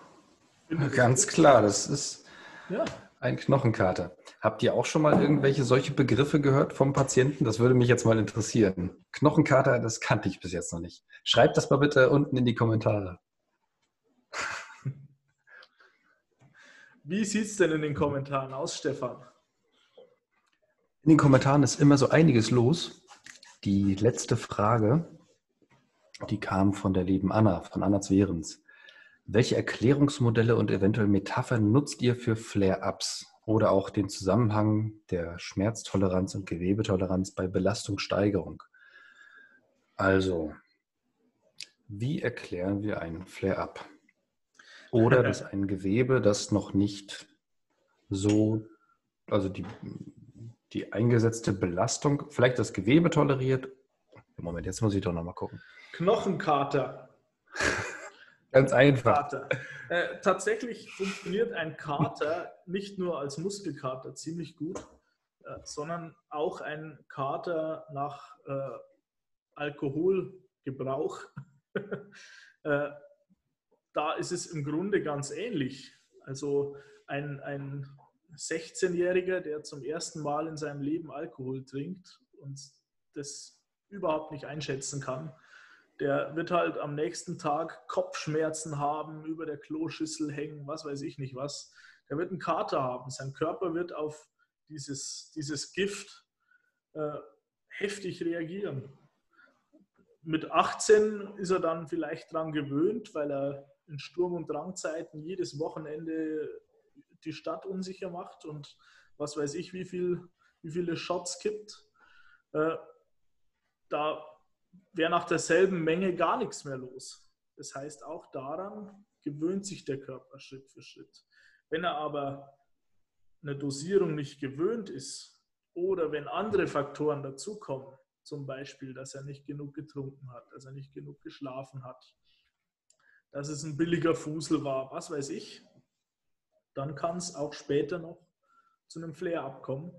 Ganz klar, das ist ja. ein Knochenkater. Habt ihr auch schon mal irgendwelche solche Begriffe gehört vom Patienten? Das würde mich jetzt mal interessieren. Knochenkater, das kannte ich bis jetzt noch nicht. Schreibt das mal bitte unten in die Kommentare. Wie sieht es denn in den Kommentaren aus, Stefan? In den Kommentaren ist immer so einiges los. Die letzte Frage, die kam von der lieben Anna, von Anna Zwerens. Welche Erklärungsmodelle und eventuell Metaphern nutzt ihr für Flare-Ups oder auch den Zusammenhang der Schmerztoleranz und Gewebetoleranz bei Belastungssteigerung? Also, wie erklären wir einen Flare-Up? Oder *laughs* dass ein Gewebe, das noch nicht so, also die, die eingesetzte Belastung, vielleicht das Gewebe toleriert. Moment, jetzt muss ich doch nochmal gucken. Knochenkater. *laughs* Ganz einfach. Äh, tatsächlich funktioniert ein Kater nicht nur als Muskelkater ziemlich gut, äh, sondern auch ein Kater nach äh, Alkoholgebrauch *laughs* äh, da ist es im Grunde ganz ähnlich. Also ein, ein 16-Jähriger, der zum ersten Mal in seinem Leben Alkohol trinkt und das überhaupt nicht einschätzen kann, der wird halt am nächsten Tag Kopfschmerzen haben, über der Kloschüssel hängen, was weiß ich nicht was. Der wird einen Kater haben. Sein Körper wird auf dieses, dieses Gift äh, heftig reagieren. Mit 18 ist er dann vielleicht daran gewöhnt, weil er in Sturm- und Drangzeiten jedes Wochenende die Stadt unsicher macht und was weiß ich, wie, viel, wie viele Shots kippt, äh, da wäre nach derselben Menge gar nichts mehr los. Das heißt, auch daran gewöhnt sich der Körper Schritt für Schritt. Wenn er aber eine Dosierung nicht gewöhnt ist oder wenn andere Faktoren dazukommen, zum Beispiel, dass er nicht genug getrunken hat, dass er nicht genug geschlafen hat, dass es ein billiger Fusel war, was weiß ich, dann kann es auch später noch zu einem Flare kommen.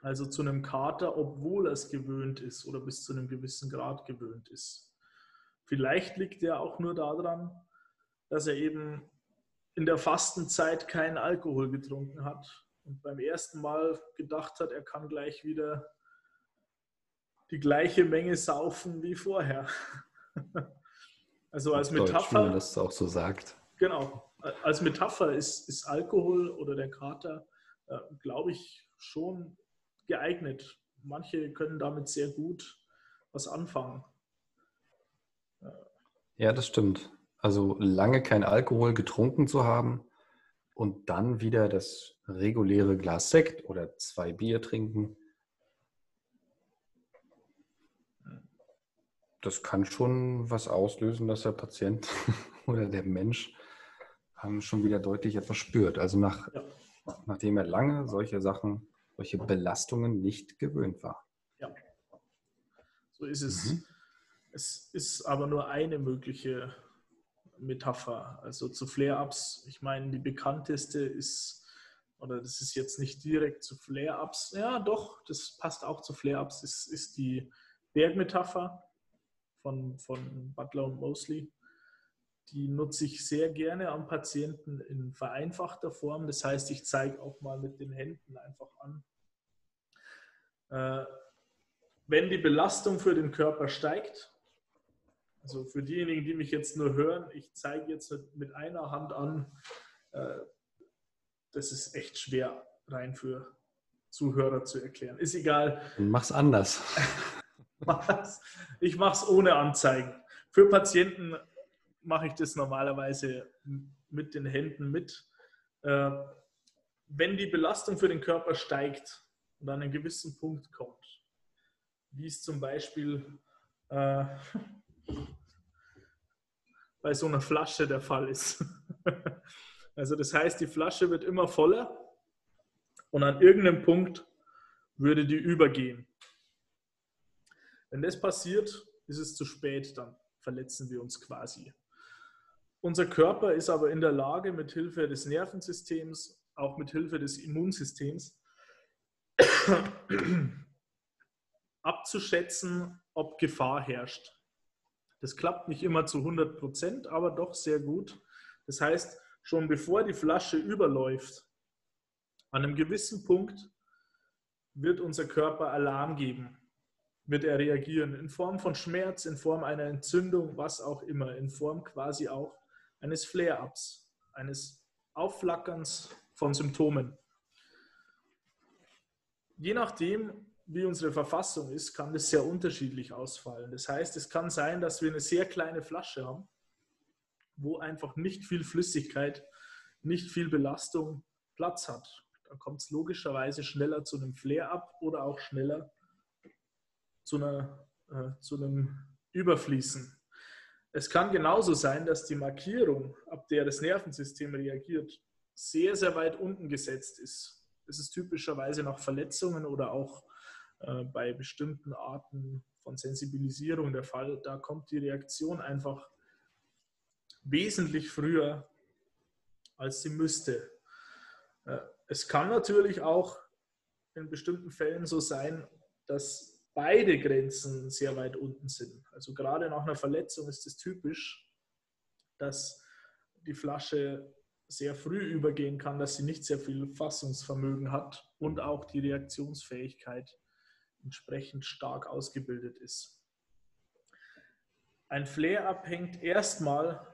Also zu einem Kater, obwohl er es gewöhnt ist oder bis zu einem gewissen Grad gewöhnt ist. Vielleicht liegt er auch nur daran, dass er eben in der Fastenzeit keinen Alkohol getrunken hat und beim ersten Mal gedacht hat, er kann gleich wieder die gleiche Menge saufen wie vorher. *laughs* Also als Metapher. Deutsch, wenn man das auch so sagt. Genau. Als Metapher ist, ist Alkohol oder der Kater, äh, glaube ich, schon geeignet. Manche können damit sehr gut was anfangen. Ja, das stimmt. Also lange kein Alkohol getrunken zu haben und dann wieder das reguläre Glas Sekt oder zwei Bier trinken, das kann schon was auslösen, dass der Patient *laughs* oder der Mensch ähm, schon wieder deutlich etwas spürt. Also nach, ja. nachdem er lange solche Sachen, solche Belastungen nicht gewöhnt war. Ja. So ist es. Mhm. Es ist aber nur eine mögliche Metapher. Also zu Flare-Ups, ich meine, die bekannteste ist, oder das ist jetzt nicht direkt zu Flare-Ups, ja doch, das passt auch zu Flare-Ups, ist, ist die Bergmetapher von, von Butler und Mosley. Die nutze ich sehr gerne am Patienten in vereinfachter Form. Das heißt, ich zeige auch mal mit den Händen einfach an. Äh, wenn die Belastung für den Körper steigt, also für diejenigen, die mich jetzt nur hören, ich zeige jetzt mit einer Hand an, äh, das ist echt schwer rein für Zuhörer zu erklären. Ist egal. Mach's anders. *laughs* *laughs* ich mache es ohne Anzeigen. Für Patienten mache ich das normalerweise mit den Händen mit. Äh, wenn die Belastung für den Körper steigt und an einen gewissen Punkt kommt, wie es zum Beispiel äh, *laughs* bei so einer Flasche der Fall ist. *laughs* also das heißt, die Flasche wird immer voller und an irgendeinem Punkt würde die übergehen. Wenn das passiert, ist es zu spät, dann verletzen wir uns quasi. Unser Körper ist aber in der Lage, mit Hilfe des Nervensystems, auch mit Hilfe des Immunsystems, *coughs* abzuschätzen, ob Gefahr herrscht. Das klappt nicht immer zu 100 Prozent, aber doch sehr gut. Das heißt, schon bevor die Flasche überläuft, an einem gewissen Punkt wird unser Körper Alarm geben, wird er reagieren in Form von Schmerz, in Form einer Entzündung, was auch immer, in Form quasi auch eines Flare-ups, eines Aufflackerns von Symptomen. Je nachdem, wie unsere Verfassung ist, kann das sehr unterschiedlich ausfallen. Das heißt, es kann sein, dass wir eine sehr kleine Flasche haben, wo einfach nicht viel Flüssigkeit, nicht viel Belastung Platz hat. Dann kommt es logischerweise schneller zu einem Flare-up oder auch schneller zu, einer, äh, zu einem Überfließen. Es kann genauso sein, dass die Markierung, ab der das Nervensystem reagiert, sehr, sehr weit unten gesetzt ist. Das ist typischerweise nach Verletzungen oder auch äh, bei bestimmten Arten von Sensibilisierung der Fall. Da kommt die Reaktion einfach wesentlich früher, als sie müsste. Äh, es kann natürlich auch in bestimmten Fällen so sein, dass beide Grenzen sehr weit unten sind. Also gerade nach einer Verletzung ist es typisch, dass die Flasche sehr früh übergehen kann, dass sie nicht sehr viel Fassungsvermögen hat und auch die Reaktionsfähigkeit entsprechend stark ausgebildet ist. Ein Flare-up hängt erstmal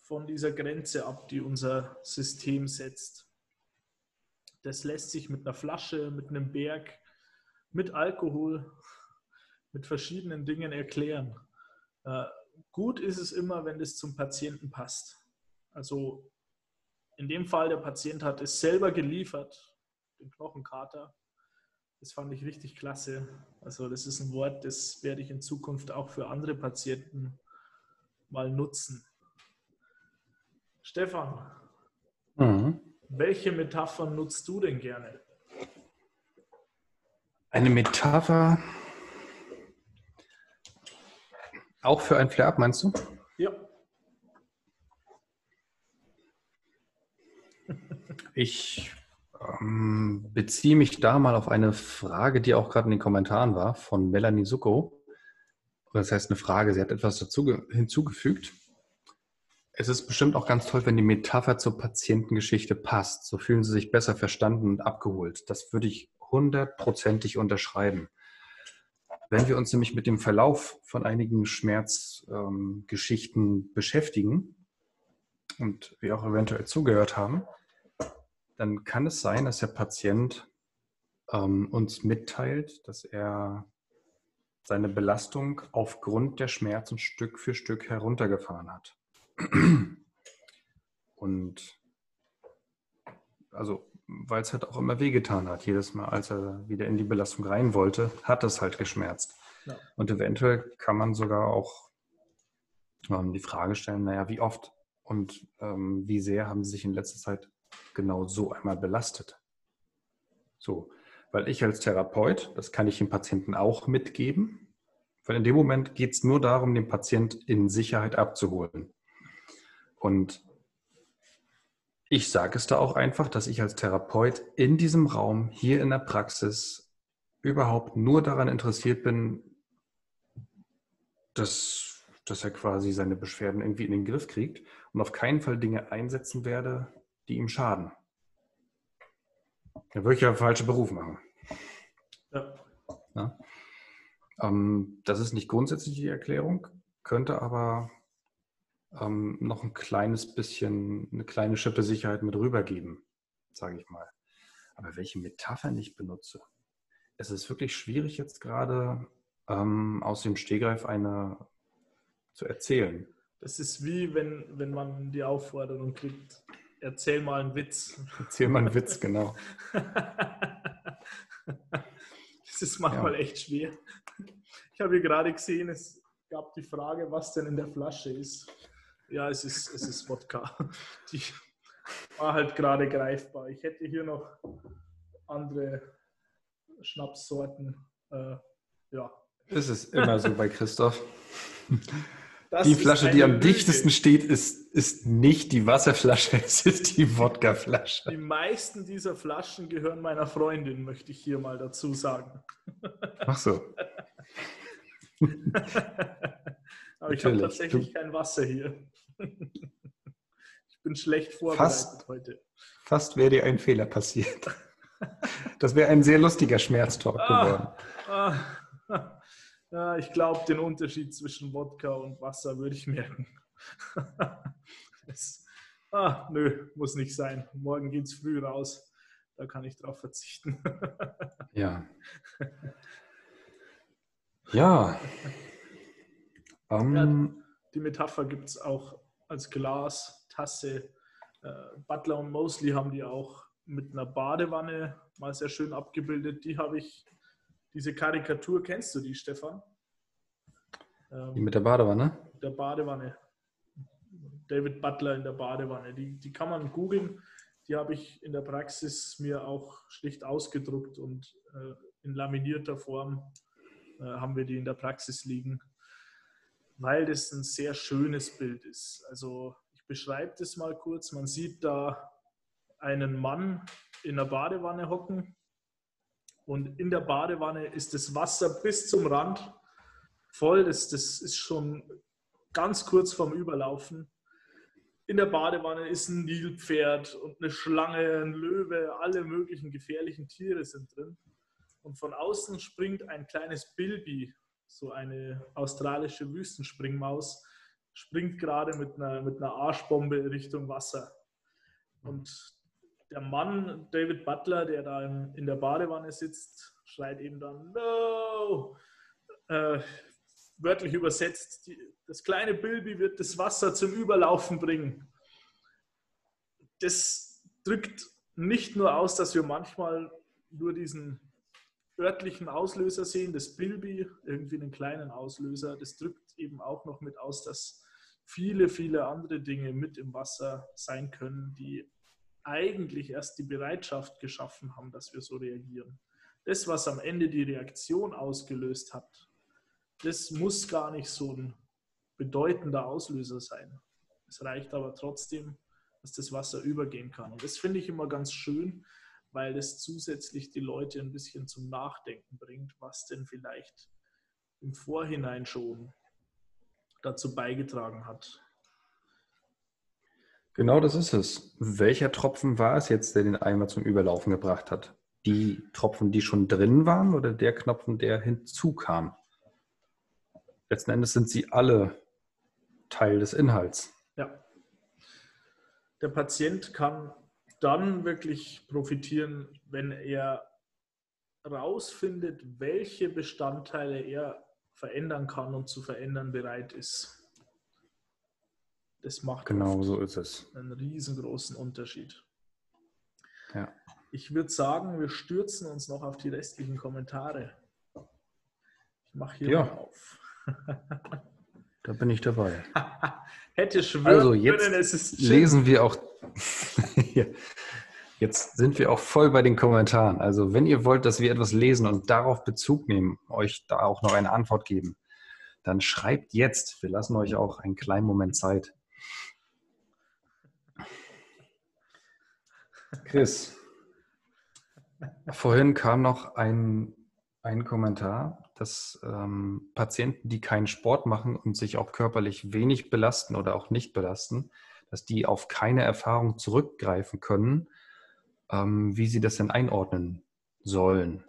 von dieser Grenze ab, die unser System setzt. Das lässt sich mit einer Flasche, mit einem Berg, mit Alkohol, mit verschiedenen Dingen erklären. Äh, gut ist es immer, wenn es zum Patienten passt. Also in dem Fall, der Patient hat es selber geliefert, den Knochenkater, das fand ich richtig klasse. Also das ist ein Wort, das werde ich in Zukunft auch für andere Patienten mal nutzen. Stefan, mhm. welche Metaphern nutzt du denn gerne? Eine Metapher auch für ein Flare-Up, meinst du? Ja. Ich ähm, beziehe mich da mal auf eine Frage, die auch gerade in den Kommentaren war, von Melanie Succo. Das heißt eine Frage, sie hat etwas dazu hinzugefügt. Es ist bestimmt auch ganz toll, wenn die Metapher zur Patientengeschichte passt. So fühlen sie sich besser verstanden und abgeholt. Das würde ich hundertprozentig unterschreiben. Wenn wir uns nämlich mit dem Verlauf von einigen Schmerzgeschichten ähm, beschäftigen und wir auch eventuell zugehört haben, dann kann es sein, dass der Patient ähm, uns mitteilt, dass er seine Belastung aufgrund der Schmerzen Stück für Stück heruntergefahren hat. Und also, weil es halt auch immer wehgetan hat. Jedes Mal, als er wieder in die Belastung rein wollte, hat es halt geschmerzt. Ja. Und eventuell kann man sogar auch ähm, die Frage stellen, naja, wie oft und ähm, wie sehr haben Sie sich in letzter Zeit genau so einmal belastet. So, weil ich als Therapeut, das kann ich dem Patienten auch mitgeben, Weil in dem Moment geht es nur darum, den Patient in Sicherheit abzuholen. Und ich sage es da auch einfach, dass ich als Therapeut in diesem Raum, hier in der Praxis, überhaupt nur daran interessiert bin, dass, dass er quasi seine Beschwerden irgendwie in den Griff kriegt und auf keinen Fall Dinge einsetzen werde, die ihm schaden. Da würde ich ja einen falschen Beruf machen. Ja. ja. Ähm, das ist nicht grundsätzlich die Erklärung, könnte aber ähm, noch ein kleines bisschen, eine kleine Schippe Sicherheit mit rübergeben, sage ich mal. Aber welche Metaphern ich benutze, es ist wirklich schwierig jetzt gerade ähm, aus dem Stegreif eine zu erzählen. Das ist wie wenn, wenn man die Aufforderung kriegt, erzähl mal einen Witz. *laughs* Erzähl mal einen Witz, genau. *laughs* das ist manchmal ja. echt schwer. Ich habe hier gerade gesehen, es gab die Frage, was denn in der Flasche ist. Ja, es ist, es ist Wodka. *laughs* Die war halt gerade greifbar. Ich hätte hier noch andere Schnapssorten. Äh, ja. Es ist immer so bei Christoph. *laughs* Das die Flasche, die am Lüge. dichtesten steht, ist, ist nicht die Wasserflasche, *laughs* es ist die Wodkaflasche. Die meisten dieser Flaschen gehören meiner Freundin, möchte ich hier mal dazu sagen. Ach so. Aber ich habe tatsächlich kein Wasser hier. Ich bin schlecht vorbereitet fast, heute. Fast wäre dir ein Fehler passiert. Das wäre ein sehr lustiger Schmerztalk ah, geworden. Ah, *laughs* ja, ich glaube, den Unterschied zwischen Wodka und Wasser würde ich merken. *laughs* das, ah, nö, muss nicht sein. Morgen geht es früh raus. Da kann ich drauf verzichten. *laughs* ja. Ja. Um, ja ähm, die Metapher gibt es auch als Glas, Tasse. Äh, Butler und Mosley haben die auch mit einer Badewanne mal sehr schön abgebildet. Die habe ich, diese Karikatur, kennst du die, Stefan? Die mit der Badewanne? Der Badewanne. David Butler in der Badewanne. Die, die kann man googeln. Die habe ich in der Praxis mir auch schlicht ausgedruckt und äh, in laminierter Form äh, haben wir die in der Praxis liegen, weil das ein sehr schönes Bild ist. Also ich beschreibe das mal kurz. Man sieht da einen Mann in der Badewanne hocken und in der Badewanne ist das Wasser bis zum Rand voll. Das, das ist schon ganz kurz vorm Überlaufen. In der Badewanne ist ein Nilpferd und eine Schlange, ein Löwe, alle möglichen gefährlichen Tiere sind drin. Und von außen springt ein kleines Bilby, so eine australische Wüstenspringmaus, springt gerade mit einer, mit einer Arschbombe Richtung Wasser. Und der Mann, David Butler, der da in, der Badewanne sitzt, schreit eben dann, no! Äh, wörtlich übersetzt, die, das kleine Bilby wird das Wasser zum Überlaufen bringen. Das drückt nicht nur aus, dass wir manchmal nur diesen örtlichen Auslöser sehen, das Bilby, irgendwie einen kleinen Auslöser. Das drückt eben auch noch mit aus, dass viele, viele andere Dinge mit im Wasser sein können, die eigentlich erst die Bereitschaft geschaffen haben, dass wir so reagieren. Das, was am Ende die Reaktion ausgelöst hat, das muss gar nicht so ein bedeutender Auslöser sein. Es reicht aber trotzdem, dass das Wasser übergehen kann. Und das finde ich immer ganz schön, weil es zusätzlich die Leute ein bisschen zum Nachdenken bringt, was denn vielleicht im Vorhinein schon dazu beigetragen hat. Genau das ist es. Welcher Tropfen war es jetzt, der den Eimer zum Überlaufen gebracht hat? Die Tropfen, die schon drin waren oder der Knopfen, der hinzukam? letzten Endes sind sie alle Teil des Inhalts. Ja. Der Patient kann dann wirklich profitieren, wenn er rausfindet, welche Bestandteile er verändern kann und zu verändern bereit ist. Das macht genau so ist es. einen riesengroßen Unterschied. Ja. Ich würde sagen, wir stürzen uns noch auf die restlichen Kommentare. Ich mache hier ja. auf. *laughs* Da bin ich dabei. Hätte schwören also jetzt können, es ist lesen wir auch. *laughs* jetzt sind wir auch voll bei den Kommentaren. Also wenn ihr wollt, dass wir etwas lesen und darauf Bezug nehmen, euch da auch noch eine Antwort geben, dann schreibt jetzt. Wir lassen euch auch einen kleinen Moment Zeit. Chris, vorhin kam noch ein, ein Kommentar, dass ähm, Patienten, die keinen Sport machen und sich auch körperlich wenig belasten oder auch nicht belasten, dass die auf keine Erfahrung zurückgreifen können, ähm, wie sie das denn einordnen sollen.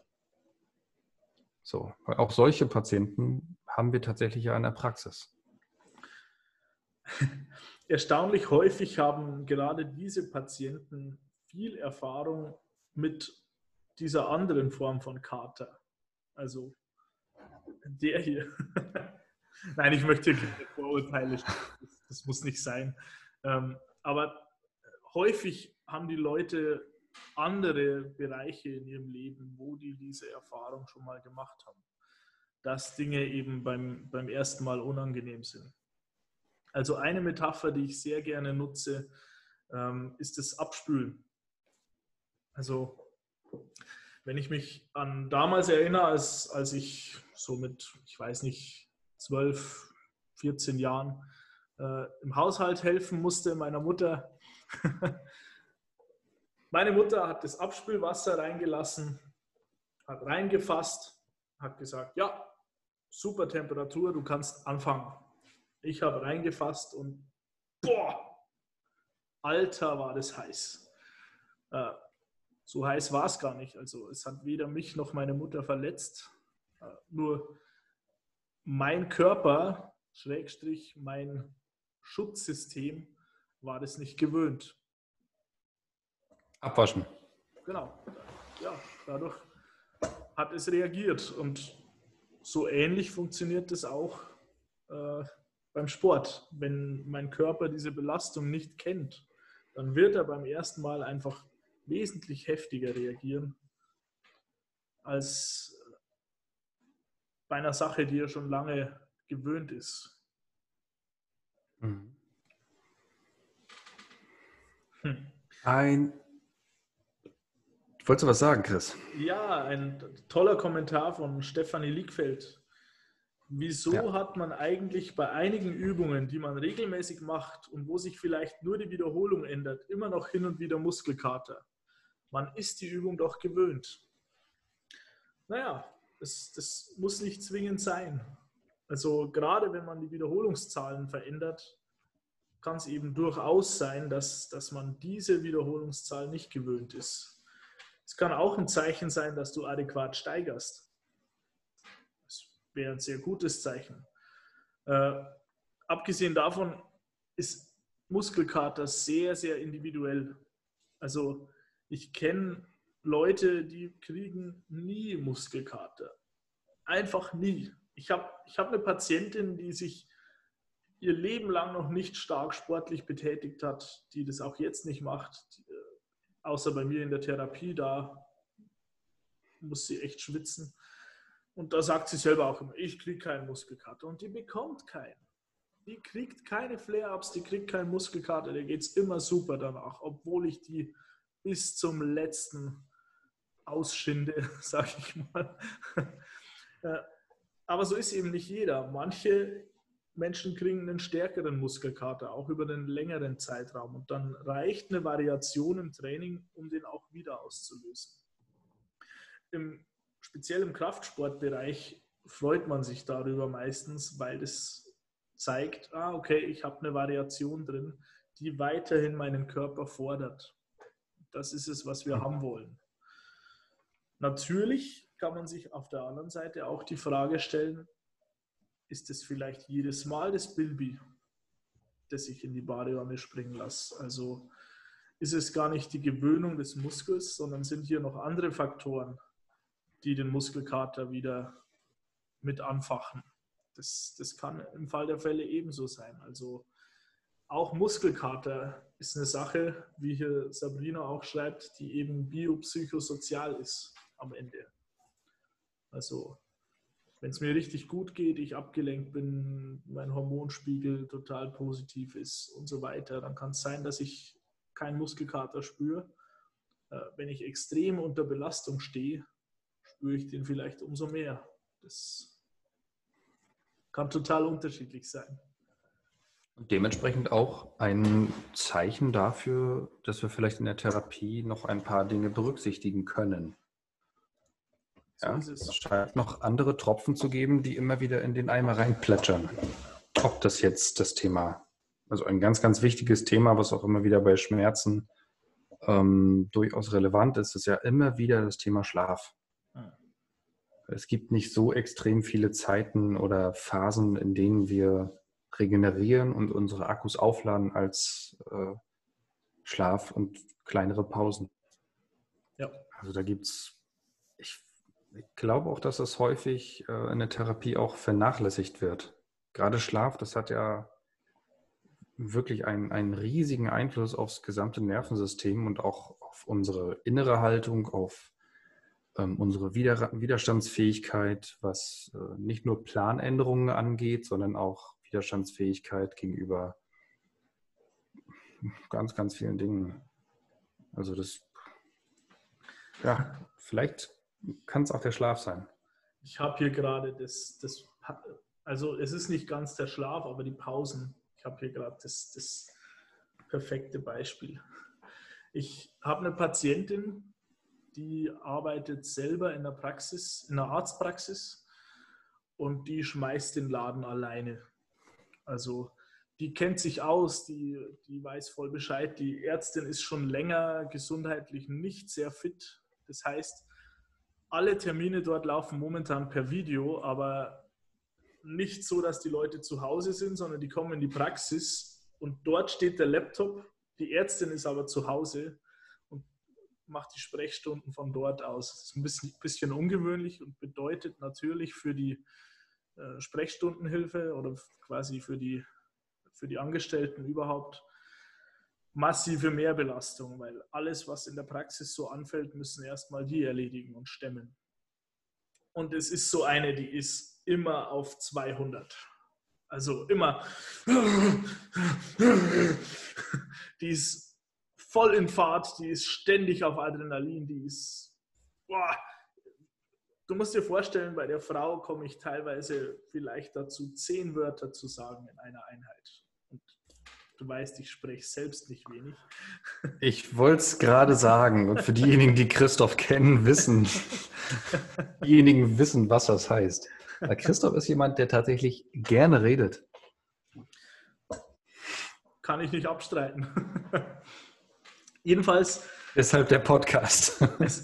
So, auch solche Patienten haben wir tatsächlich ja in der Praxis. *laughs* Erstaunlich häufig haben gerade diese Patienten viel Erfahrung mit dieser anderen Form von Kater. Also der hier. *laughs* Nein, ich möchte keine Vorurteile. Das, das muss nicht sein. Ähm, aber häufig haben die Leute andere Bereiche in ihrem Leben, wo die diese Erfahrung schon mal gemacht haben, dass Dinge eben beim, beim ersten Mal unangenehm sind. Also eine Metapher, die ich sehr gerne nutze, ähm, ist das Abspülen. Also wenn ich mich an damals erinnere, als, als ich so mit, ich weiß nicht, 12, 14 Jahren äh, im Haushalt helfen musste meiner Mutter, *laughs* Meine Mutter hat das Abspülwasser reingelassen, hat reingefasst, hat gesagt, ja, super Temperatur, du kannst anfangen. Ich habe reingefasst und boah, Alter, war das heiß. Äh, so heiß war es gar nicht. Also es hat weder mich noch meine Mutter verletzt. Äh, nur mein Körper, Schrägstrich, mein Schutzsystem war das nicht gewöhnt. Abwaschen. Genau. Ja, dadurch hat es reagiert. Und so ähnlich funktioniert es auch äh, beim Sport. Wenn mein Körper diese Belastung nicht kennt, dann wird er beim ersten Mal einfach wesentlich heftiger reagieren als bei einer Sache, die er schon lange gewöhnt ist. Mhm. Hm. Ein Wolltest du was sagen, Chris? Ja, ein toller Kommentar von Stefanie Liegfeld. Wieso ja. hat man eigentlich bei einigen Übungen, die man regelmäßig macht und wo sich vielleicht nur die Wiederholung ändert, immer noch hin und wieder Muskelkater? Man ist die Übung doch gewöhnt. Naja, das, das muss nicht zwingend sein. Also gerade wenn man die Wiederholungszahlen verändert, kann es eben durchaus sein, dass, dass man diese Wiederholungszahl nicht gewöhnt ist. Es kann auch ein Zeichen sein, dass du adäquat steigerst. Das wäre ein sehr gutes Zeichen. Äh, abgesehen davon ist Muskelkater sehr, sehr individuell. Also ich kenne Leute, die kriegen nie Muskelkater. Einfach nie. Ich habe ich hab eine Patientin, die sich ihr Leben lang noch nicht stark sportlich betätigt hat, die das auch jetzt nicht macht, außer bei mir in der Therapie, da muss sie echt schwitzen. Und da sagt sie selber auch immer, ich kriege keinen Muskelkater. Und die bekommt keinen. Die kriegt keine Flare-Ups, die kriegt keinen Muskelkater, der geht es immer super danach, obwohl ich die bis zum letzten ausschinde, *laughs* sage ich mal. *laughs* Aber so ist eben nicht jeder. Manche Menschen kriegen einen stärkeren Muskelkater, auch über einen längeren Zeitraum. Und dann reicht eine Variation im Training, um den auch wieder auszulösen. Im, speziell im Kraftsportbereich freut man sich darüber meistens, weil das zeigt, ah, okay, ich habe eine Variation drin, die weiterhin meinen Körper fordert. Das ist es, was wir haben wollen. Natürlich kann man sich auf der anderen Seite auch die Frage stellen, ist es vielleicht jedes Mal das Bilby, das ich in die Badewanne springen lasse. Also ist es gar nicht die Gewöhnung des Muskels, sondern sind hier noch andere Faktoren, die den Muskelkater wieder mit anfachen. Das, das kann im Fall der Fälle ebenso sein. Also auch Muskelkater ist eine Sache, wie hier Sabrina auch schreibt, die eben biopsychosozial ist am Ende. Also wenn es mir richtig gut geht, ich abgelenkt bin, mein Hormonspiegel total positiv ist und so weiter, dann kann es sein, dass ich keinen Muskelkater spüre. Äh, wenn ich extrem unter Belastung stehe, spüre ich den vielleicht umso mehr. Das Kann total unterschiedlich sein. Und dementsprechend auch ein Zeichen dafür, dass wir vielleicht in der Therapie noch ein paar Dinge berücksichtigen können. Ja, es scheint noch andere Tropfen zu geben, die immer wieder in den Eimer reinplätschern. Ob das jetzt das Thema, also ein ganz, ganz wichtiges Thema, was auch immer wieder bei Schmerzen ähm, durchaus relevant ist, ist ja immer wieder das Thema Schlaf. Es gibt nicht so extrem viele Zeiten oder Phasen, in denen wir regenerieren und unsere Akkus aufladen als äh, Schlaf und kleinere Pausen. Ja. Also da gibt es, ich, ich, glaube auch, dass das häufig äh, in der Therapie auch vernachlässigt wird. Gerade Schlaf, das hat ja wirklich einen, einen riesigen Einfluss aufs gesamte Nervensystem und auch auf unsere innere Haltung, auf ähm, unsere Wider Widerstandsfähigkeit, was äh, nicht nur Planänderungen angeht, sondern auch Widerstandsfähigkeit gegenüber ganz, ganz vielen Dingen. Also das, ja, vielleicht kann es auch der Schlaf sein. Ich habe hier gerade das, das, also es ist nicht ganz der Schlaf, aber die Pausen. Ich habe hier gerade das, das perfekte Beispiel. Ich habe eine Patientin, die arbeitet selber in der Praxis, in der Arztpraxis und die schmeißt den Laden alleine. Also die kennt sich aus, die, die weiß voll Bescheid. Die Ärztin ist schon länger gesundheitlich nicht sehr fit. Das heißt, alle Termine dort laufen momentan per Video, aber nicht so, dass die Leute zu Hause sind, sondern die kommen in die Praxis und dort steht der Laptop. Die Ärztin ist aber zu Hause und macht die Sprechstunden von dort aus. Das ist ein bisschen, bisschen ungewöhnlich und bedeutet natürlich für die äh, Sprechstundenhilfe oder quasi für die, für die Angestellten überhaupt massive Mehrbelastung, weil alles, was in der Praxis so anfällt, müssen erstmal die erledigen und stemmen. Und es ist so eine, die ist immer auf 200. Also immer. Die ist voll in Fahrt, die ist ständig auf Adrenalin, die ist. Boah, du musst dir vorstellen, bei der Frau komme ich teilweise vielleicht dazu, zehn Wörter zu sagen in einer Einheit. Du weißt, ich spreche selbst nicht wenig. Ich wollte es gerade sagen. Und für diejenigen, die Christoph kennen, wissen, diejenigen wissen, was das heißt. Weil Christoph ist jemand, der tatsächlich gerne redet. Kann ich nicht abstreiten. Jedenfalls Deshalb der Podcast. Es,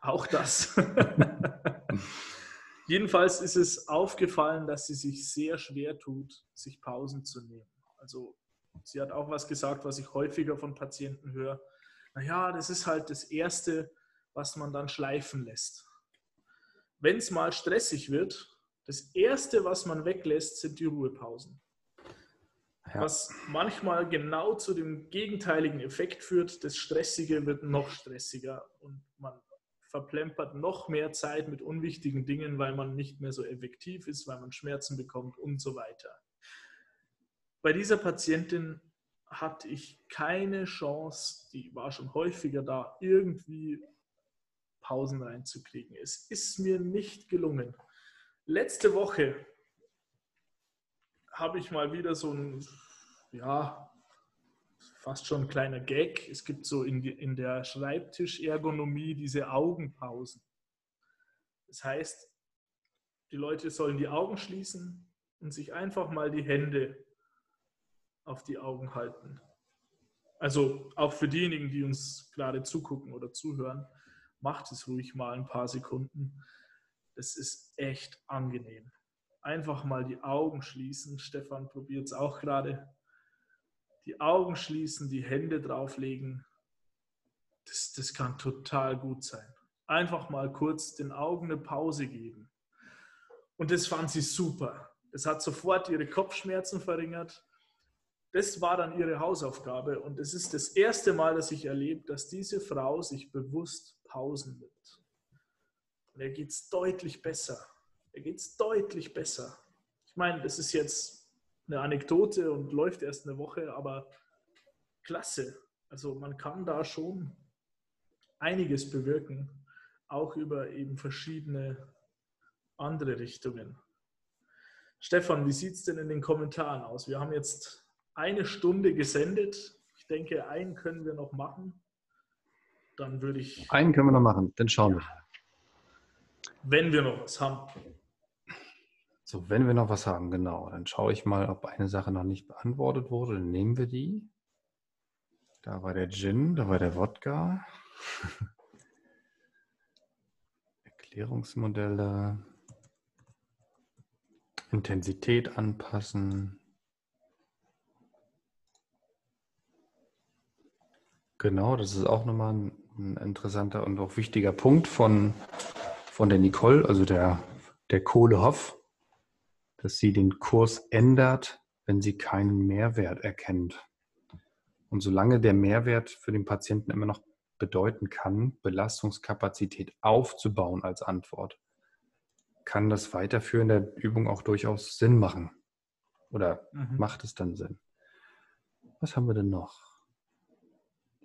auch das. Jedenfalls ist es aufgefallen, dass sie sich sehr schwer tut, sich Pausen zu nehmen. Also sie hat auch was gesagt, was ich häufiger von Patienten höre. Naja, das ist halt das Erste, was man dann schleifen lässt. Wenn es mal stressig wird, das Erste, was man weglässt, sind die Ruhepausen. Ja. Was manchmal genau zu dem gegenteiligen Effekt führt. Das Stressige wird noch stressiger und man verplempert noch mehr Zeit mit unwichtigen Dingen, weil man nicht mehr so effektiv ist, weil man Schmerzen bekommt und so weiter. Bei dieser Patientin hatte ich keine Chance, die war schon häufiger da, irgendwie Pausen reinzukriegen. Es ist mir nicht gelungen. Letzte Woche habe ich mal wieder so ein, ja, fast schon ein kleiner Gag. Es gibt so in, in der Schreibtischergonomie diese Augenpausen. Das heißt, die Leute sollen die Augen schließen und sich einfach mal die Hände auf die Augen halten. Also auch für diejenigen, die uns gerade zugucken oder zuhören, macht es ruhig mal ein paar Sekunden. Das ist echt angenehm einfach mal die Augen schließen. Stefan probiert es auch gerade. Die Augen schließen, die Hände drauflegen. Das, das kann total gut sein. Einfach mal kurz den Augen eine Pause geben. Und das fand sie super. Das hat sofort ihre Kopfschmerzen verringert. Das war dann ihre Hausaufgabe. Und es ist das erste Mal, dass ich erlebe, dass diese Frau sich bewusst Pausen nimmt. Und ihr geht es deutlich besser da geht es deutlich besser. Ich meine, das ist jetzt eine Anekdote und läuft erst eine Woche, aber klasse. Also man kann da schon einiges bewirken, auch über eben verschiedene andere Richtungen. Stefan, wie sieht es denn in den Kommentaren aus? Wir haben jetzt eine Stunde gesendet. Ich denke, einen können wir noch machen. Dann würde ich. Einen können wir noch machen, dann schauen wir. Wenn wir noch was haben. So, wenn wir noch was haben, genau. Dann schaue ich mal, ob eine Sache noch nicht beantwortet wurde. Dann nehmen wir die. Da war der Gin, da war der Wodka. *laughs* Erklärungsmodelle. Intensität anpassen. Genau, das ist auch nochmal ein, ein interessanter und auch wichtiger Punkt von, von der Nicole, also der, der Kohlehoff, dass sie den Kurs ändert, wenn sie keinen Mehrwert erkennt. Und solange der Mehrwert für den Patienten immer noch bedeuten kann, Belastungskapazität aufzubauen als Antwort, kann das Weiterführen der Übung auch durchaus Sinn machen. Oder mhm. macht es dann Sinn? Was haben wir denn noch?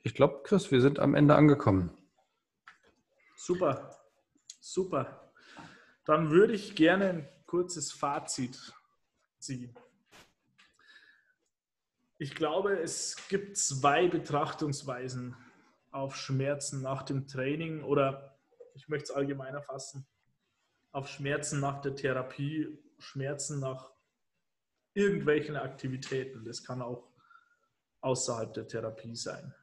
Ich glaube, Chris, wir sind am Ende angekommen. Super, super. Dann würde ich gerne ein kurzes Fazit ziehen. Ich glaube, es gibt zwei Betrachtungsweisen auf Schmerzen nach dem Training oder ich möchte es allgemeiner fassen auf Schmerzen nach der Therapie, Schmerzen nach irgendwelchen Aktivitäten. Das kann auch außerhalb der Therapie sein.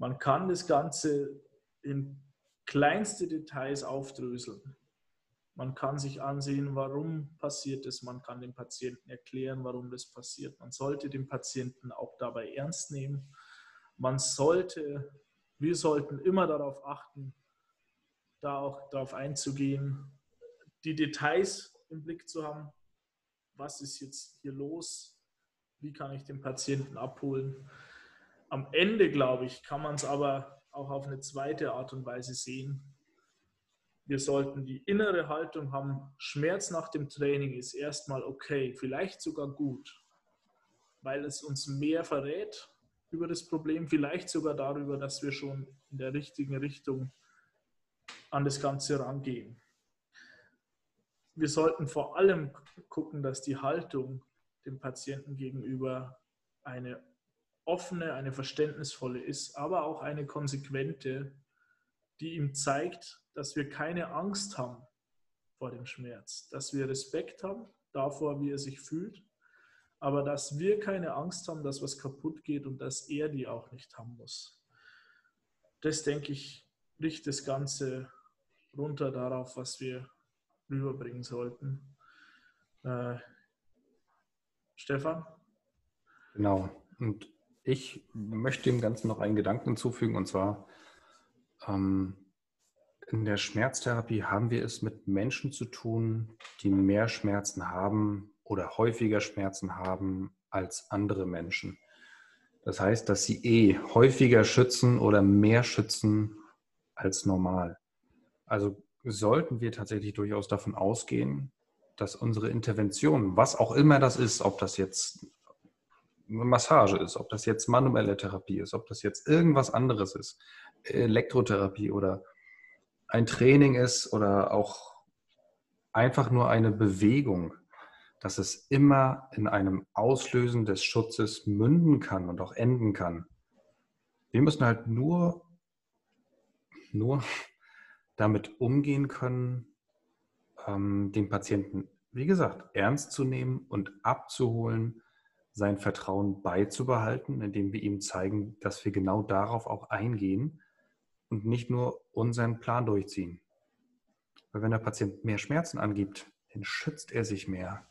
Man kann das Ganze in kleinste Details aufdröseln. Man kann sich ansehen, warum passiert es. Man kann dem Patienten erklären, warum das passiert. Man sollte den Patienten auch dabei ernst nehmen. Man sollte, wir sollten immer darauf achten, da auch darauf einzugehen, die Details im Blick zu haben. Was ist jetzt hier los? Wie kann ich den Patienten abholen? Am Ende, glaube ich, kann man es aber auch auf eine zweite Art und Weise sehen. Wir sollten die innere Haltung haben, Schmerz nach dem Training ist erstmal okay, vielleicht sogar gut, weil es uns mehr verrät über das Problem, vielleicht sogar darüber, dass wir schon in der richtigen Richtung an das Ganze rangehen wir sollten vor allem gucken, dass die Haltung dem Patienten gegenüber eine offene, eine verständnisvolle ist, aber auch eine konsequente, die ihm zeigt, dass wir keine Angst haben vor dem Schmerz, dass wir Respekt haben davor, wie er sich fühlt, aber dass wir keine Angst haben, dass was kaputt geht und dass er die auch nicht haben muss. Das, denke ich, bricht das Ganze runter darauf, was wir rüberbringen sollten. Äh, Stefan? Genau. Und ich möchte dem Ganzen noch einen Gedanken hinzufügen, und zwar ähm, in der Schmerztherapie haben wir es mit Menschen zu tun, die mehr Schmerzen haben oder häufiger Schmerzen haben als andere Menschen. Das heißt, dass sie eh häufiger schützen oder mehr schützen als normal. Also sollten wir tatsächlich durchaus davon ausgehen, dass unsere Intervention, was auch immer das ist, ob das jetzt Massage ist, ob das jetzt manuelle Therapie ist, ob das jetzt irgendwas anderes ist, Elektrotherapie oder ein Training ist oder auch einfach nur eine Bewegung, dass es immer in einem Auslösen des Schutzes münden kann und auch enden kann. Wir müssen halt nur, nur *laughs* damit umgehen können, ähm, den Patienten, wie gesagt, ernst zu nehmen und abzuholen, sein Vertrauen beizubehalten, indem wir ihm zeigen, dass wir genau darauf auch eingehen und nicht nur unseren Plan durchziehen. Weil wenn der Patient mehr Schmerzen angibt, dann schützt er sich mehr.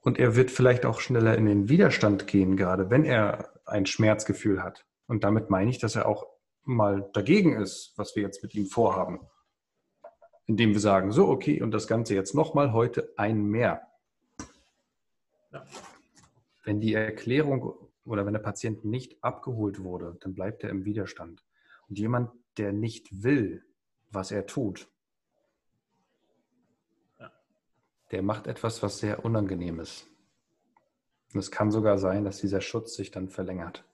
Und er wird vielleicht auch schneller in den Widerstand gehen, gerade wenn er ein Schmerzgefühl hat. Und damit meine ich, dass er auch mal dagegen ist, was wir jetzt mit ihm vorhaben. Indem wir sagen, so, okay, und das Ganze jetzt nochmal heute ein mehr. Ja. Wenn die Erklärung oder wenn der Patient nicht abgeholt wurde, dann bleibt er im Widerstand. Und jemand, der nicht will, was er tut, der macht etwas, was sehr unangenehm ist. Und es kann sogar sein, dass dieser Schutz sich dann verlängert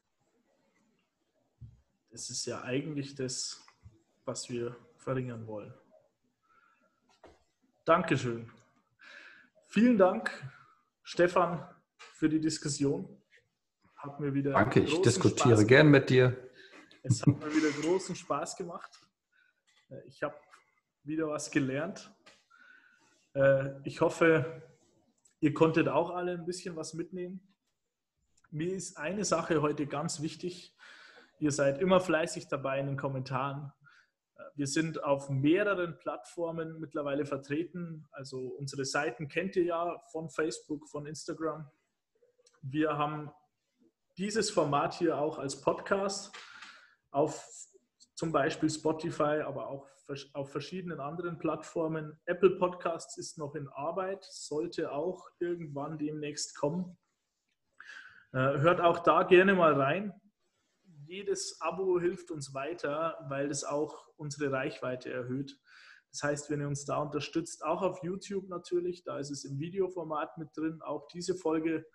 es ist ja eigentlich das, was wir verringern wollen. Dankeschön. Vielen Dank, Stefan, für die Diskussion. Hat mir wieder Danke, ich diskutiere Spaß gern mit dir. Es hat mir wieder großen Spaß gemacht. Äh, ich habe wieder was gelernt. Äh, ich hoffe, ihr konntet auch alle ein bisschen was mitnehmen. Mir ist eine Sache heute ganz wichtig. Ihr seid immer fleißig dabei in den Kommentaren. Wir sind auf mehreren Plattformen mittlerweile vertreten. Also unsere Seiten kennt ihr ja von Facebook, von Instagram. Wir haben dieses Format hier auch als Podcast auf zum Beispiel Spotify, aber auch auf verschiedenen anderen Plattformen. Apple Podcasts ist noch in Arbeit, sollte auch irgendwann demnächst kommen. Äh, hört auch da gerne mal rein jedes Abo hilft uns weiter, weil es auch unsere Reichweite erhöht. Das heißt, wenn ihr uns da unterstützt, auch auf YouTube natürlich, da ist es im Videoformat mit drin. Auch diese Folge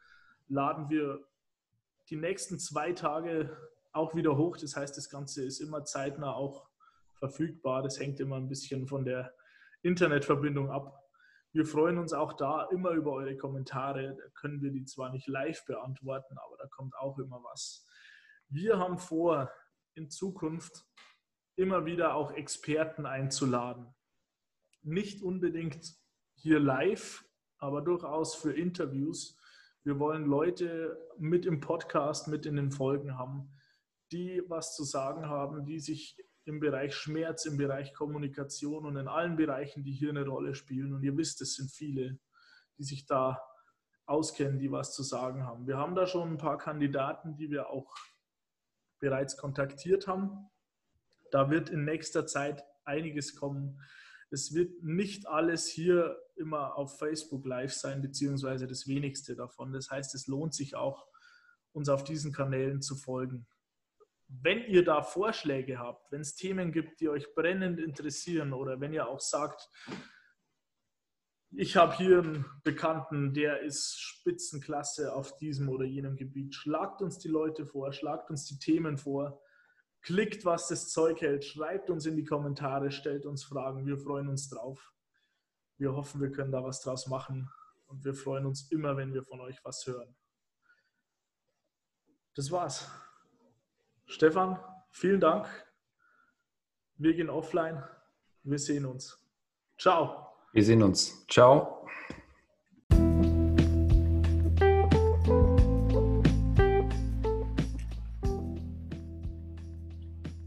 laden wir die nächsten zwei Tage auch wieder hoch. Das heißt, das Ganze ist immer zeitnah auch verfügbar. Das hängt immer ein bisschen von der Internetverbindung ab. Wir freuen uns auch da immer über eure Kommentare. Da können wir die zwar nicht live beantworten, aber da kommt auch immer was. Wir haben vor, in Zukunft immer wieder auch Experten einzuladen. Nicht unbedingt hier live, aber durchaus für Interviews. Wir wollen Leute mit im Podcast, mit in den Folgen haben, die was zu sagen haben, die sich im Bereich Schmerz, im Bereich Kommunikation und in allen Bereichen, die hier eine Rolle spielen. Und ihr wisst, es sind viele, die sich da auskennen, die was zu sagen haben. Wir haben da schon ein paar Kandidaten, die wir auch bereits kontaktiert haben. Da wird in nächster Zeit einiges kommen. Es wird nicht alles hier immer auf Facebook live sein, beziehungsweise das wenigste davon. Das heißt, es lohnt sich auch, uns auf diesen Kanälen zu folgen. Wenn ihr da Vorschläge habt, wenn es Themen gibt, die euch brennend interessieren oder wenn ihr auch sagt, ich habe hier einen Bekannten, der ist Spitzenklasse auf diesem oder jenem Gebiet. Schlagt uns die Leute vor, schlagt uns die Themen vor, klickt, was das Zeug hält, schreibt uns in die Kommentare, stellt uns Fragen. Wir freuen uns drauf. Wir hoffen, wir können da was draus machen und wir freuen uns immer, wenn wir von euch was hören. Das war's. Stefan, vielen Dank. Wir gehen offline. Wir sehen uns. Ciao. Wir sehen uns. Ciao.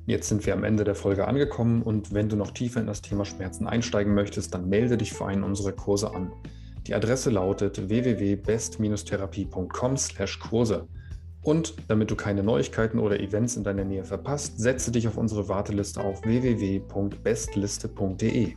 Jetzt sind wir am Ende der Folge angekommen und wenn du noch tiefer in das Thema Schmerzen einsteigen möchtest, dann melde dich für einen unserer Kurse an. Die Adresse lautet www.best-therapie.com/Kurse. Und damit du keine Neuigkeiten oder Events in deiner Nähe verpasst, setze dich auf unsere Warteliste auf www.bestliste.de.